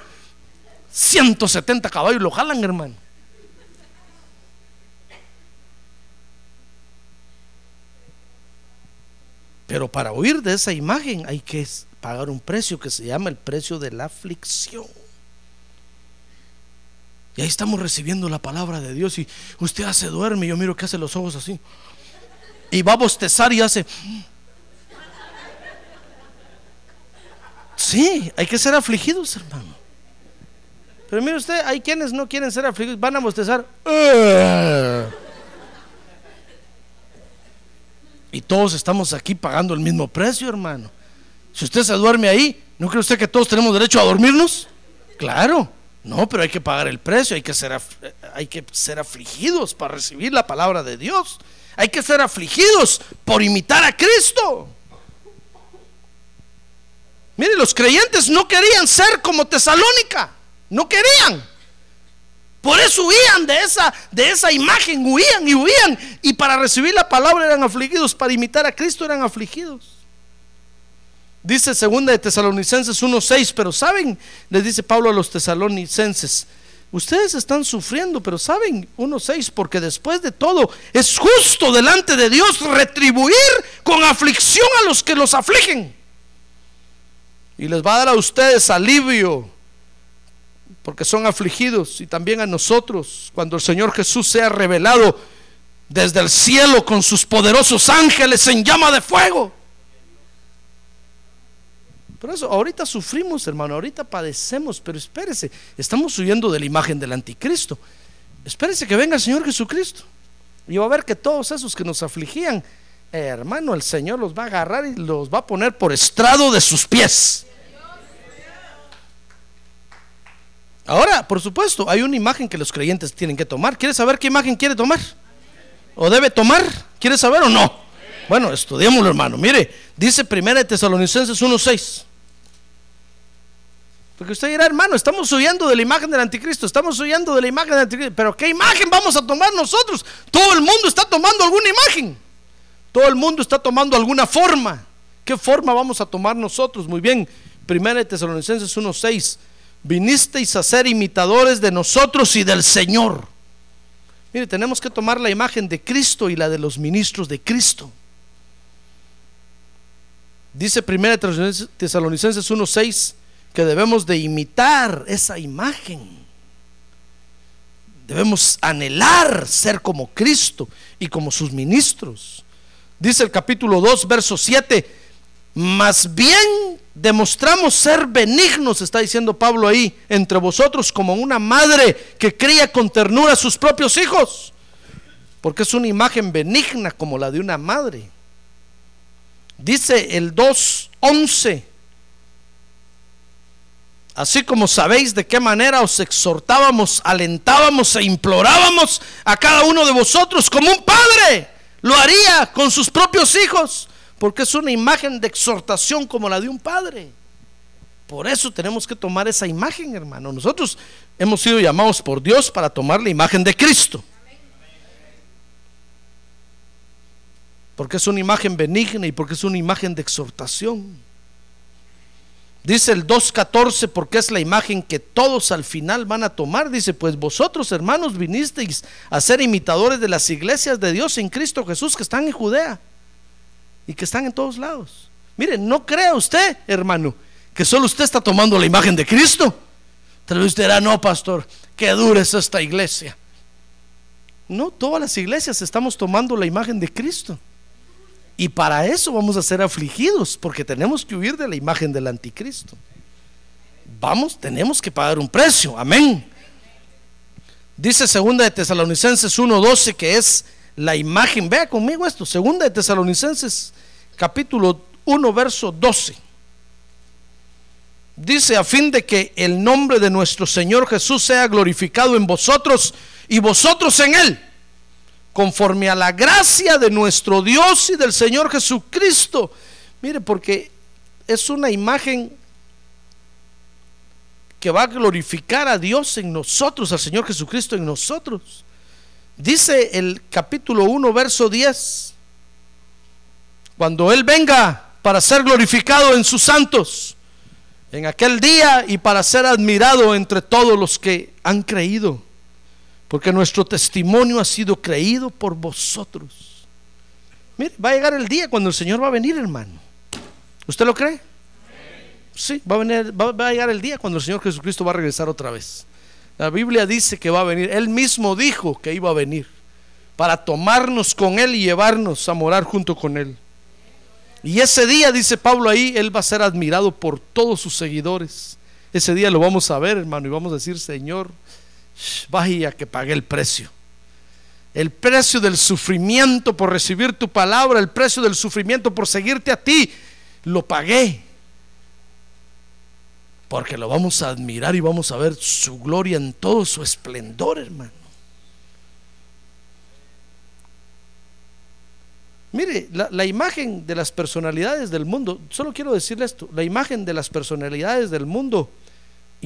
170 caballos lo jalan, hermano. Pero para huir de esa imagen hay que pagar un precio que se llama el precio de la aflicción. Y ahí estamos recibiendo la palabra de Dios y usted hace duerme y yo miro que hace los ojos así. Y va a bostezar y hace... Sí, hay que ser afligidos, hermano. Pero mire usted, hay quienes no quieren ser afligidos, van a bostezar. Y todos estamos aquí pagando el mismo precio, hermano. Si usted se duerme ahí, ¿no cree usted que todos tenemos derecho a dormirnos? Claro, no, pero hay que pagar el precio, hay que ser, eh, hay que ser afligidos para recibir la palabra de Dios. Hay que ser afligidos por imitar a Cristo. Mire, los creyentes no querían ser como Tesalónica, no querían. Por eso huían de esa, de esa imagen, huían y huían. Y para recibir la palabra eran afligidos, para imitar a Cristo eran afligidos. Dice segunda de Tesalonicenses 1.6, pero saben, les dice Pablo a los tesalonicenses, ustedes están sufriendo, pero saben, 1.6, porque después de todo es justo delante de Dios retribuir con aflicción a los que los afligen. Y les va a dar a ustedes alivio porque son afligidos y también a nosotros cuando el Señor Jesús sea revelado desde el cielo con sus poderosos ángeles en llama de fuego. Por eso, ahorita sufrimos, hermano, ahorita padecemos, pero espérese, estamos huyendo de la imagen del anticristo. Espérese que venga el Señor Jesucristo. Y va a ver que todos esos que nos afligían, eh, hermano, el Señor los va a agarrar y los va a poner por estrado de sus pies. Ahora, por supuesto, hay una imagen que los creyentes tienen que tomar. ¿Quiere saber qué imagen quiere tomar? ¿O debe tomar? ¿Quiere saber o no? Bueno, estudiémoslo, hermano. Mire, dice 1 Tesalonicenses 1:6. Porque usted dirá, hermano, estamos huyendo de la imagen del anticristo, estamos huyendo de la imagen del anticristo. Pero ¿qué imagen vamos a tomar nosotros? Todo el mundo está tomando alguna imagen. Todo el mundo está tomando alguna forma. ¿Qué forma vamos a tomar nosotros? Muy bien, 1 Tesalonicenses 1:6. Vinisteis a ser imitadores de nosotros y del Señor. Mire, tenemos que tomar la imagen de Cristo y la de los ministros de Cristo. Dice 1 Tesalonicenses 1:6 que debemos de imitar esa imagen. Debemos anhelar ser como Cristo y como sus ministros. Dice el capítulo 2, verso 7, más bien demostramos ser benignos, está diciendo Pablo ahí, entre vosotros como una madre que cría con ternura a sus propios hijos, porque es una imagen benigna como la de una madre. Dice el 2.11, así como sabéis de qué manera os exhortábamos, alentábamos e implorábamos a cada uno de vosotros como un padre lo haría con sus propios hijos, porque es una imagen de exhortación como la de un padre. Por eso tenemos que tomar esa imagen, hermano. Nosotros hemos sido llamados por Dios para tomar la imagen de Cristo. Porque es una imagen benigna y porque es una imagen de exhortación. Dice el 2.14 porque es la imagen que todos al final van a tomar. Dice, pues vosotros hermanos vinisteis a ser imitadores de las iglesias de Dios en Cristo Jesús que están en Judea y que están en todos lados. Mire, no crea usted, hermano, que solo usted está tomando la imagen de Cristo. Tal vez usted dirá, no, pastor, qué dura es esta iglesia. No, todas las iglesias estamos tomando la imagen de Cristo. Y para eso vamos a ser afligidos, porque tenemos que huir de la imagen del anticristo. Vamos, tenemos que pagar un precio. Amén. Dice segunda de Tesalonicenses 1:12 que es la imagen. Vea conmigo esto, segunda de Tesalonicenses capítulo 1 verso 12. Dice a fin de que el nombre de nuestro Señor Jesús sea glorificado en vosotros y vosotros en él conforme a la gracia de nuestro Dios y del Señor Jesucristo. Mire, porque es una imagen que va a glorificar a Dios en nosotros, al Señor Jesucristo en nosotros. Dice el capítulo 1, verso 10, cuando Él venga para ser glorificado en sus santos, en aquel día y para ser admirado entre todos los que han creído porque nuestro testimonio ha sido creído por vosotros. Mire, va a llegar el día cuando el Señor va a venir, hermano. ¿Usted lo cree? Sí, va a, venir, va, a llegar el día cuando el Señor Jesucristo va a regresar otra vez. La Biblia dice que va a venir. Él mismo dijo que iba a venir para tomarnos con Él y llevarnos a morar junto con Él. Y ese día, dice Pablo ahí, Él va a ser admirado por todos sus seguidores. Ese día lo vamos a ver, hermano, y vamos a decir, Señor, vaya que pagué el precio. El precio del sufrimiento por recibir tu palabra, el precio del sufrimiento por seguirte a ti, lo pagué. Porque lo vamos a admirar y vamos a ver su gloria en todo su esplendor, hermano. Mire, la, imagen de las personalidades del mundo, solo quiero decirle esto, la imagen de las personalidades del mundo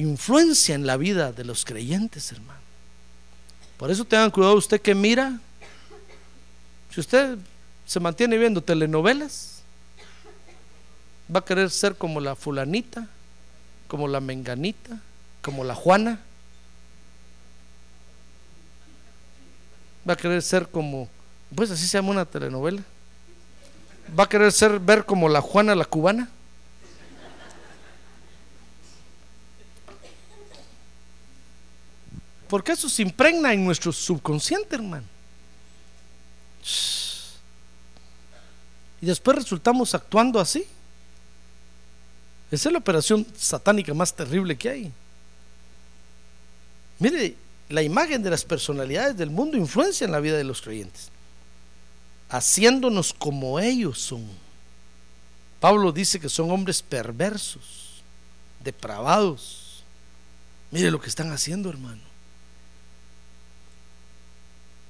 influencia en la vida de los creyentes, hermano. Por eso tengan cuidado usted que mira. Si usted se mantiene viendo telenovelas, va a querer ser como la fulanita, como la menganita, como la Juana. Va a querer ser como, pues así se llama una telenovela. Va a querer ser ver como la Juana la cubana. Porque eso se impregna en nuestro subconsciente, hermano. Y después resultamos actuando así. Esa es la operación satánica más terrible que hay. Mire, la imagen de las personalidades del mundo influencia en la vida de los creyentes, haciéndonos como ellos son. Pablo dice que son hombres perversos, depravados. Mire lo que están haciendo, hermano.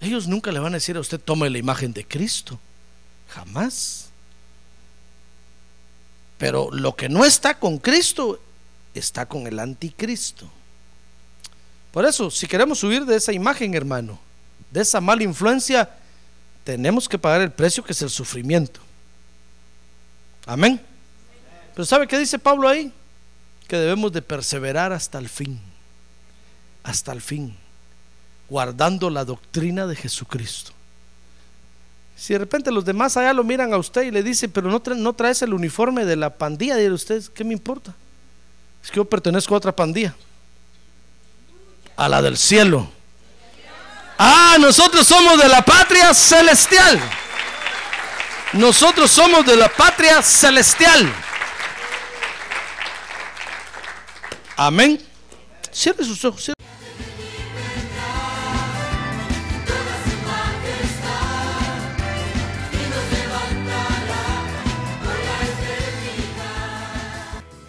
Ellos nunca le van a decir a usted, tome la imagen de Cristo. Jamás. Pero lo que no está con Cristo está con el anticristo. Por eso, si queremos huir de esa imagen, hermano, de esa mala influencia, tenemos que pagar el precio que es el sufrimiento. Amén. Pero ¿sabe qué dice Pablo ahí? Que debemos de perseverar hasta el fin. Hasta el fin guardando la doctrina de Jesucristo. Si de repente los demás allá lo miran a usted y le dicen, pero no, traes el uniforme de la pandilla, de usted, ¿qué me importa? Es que yo pertenezco a otra pandilla, a la del cielo. Ah, nosotros somos de la patria celestial. Nosotros somos de la patria celestial. Amén. Cierre sus ojos.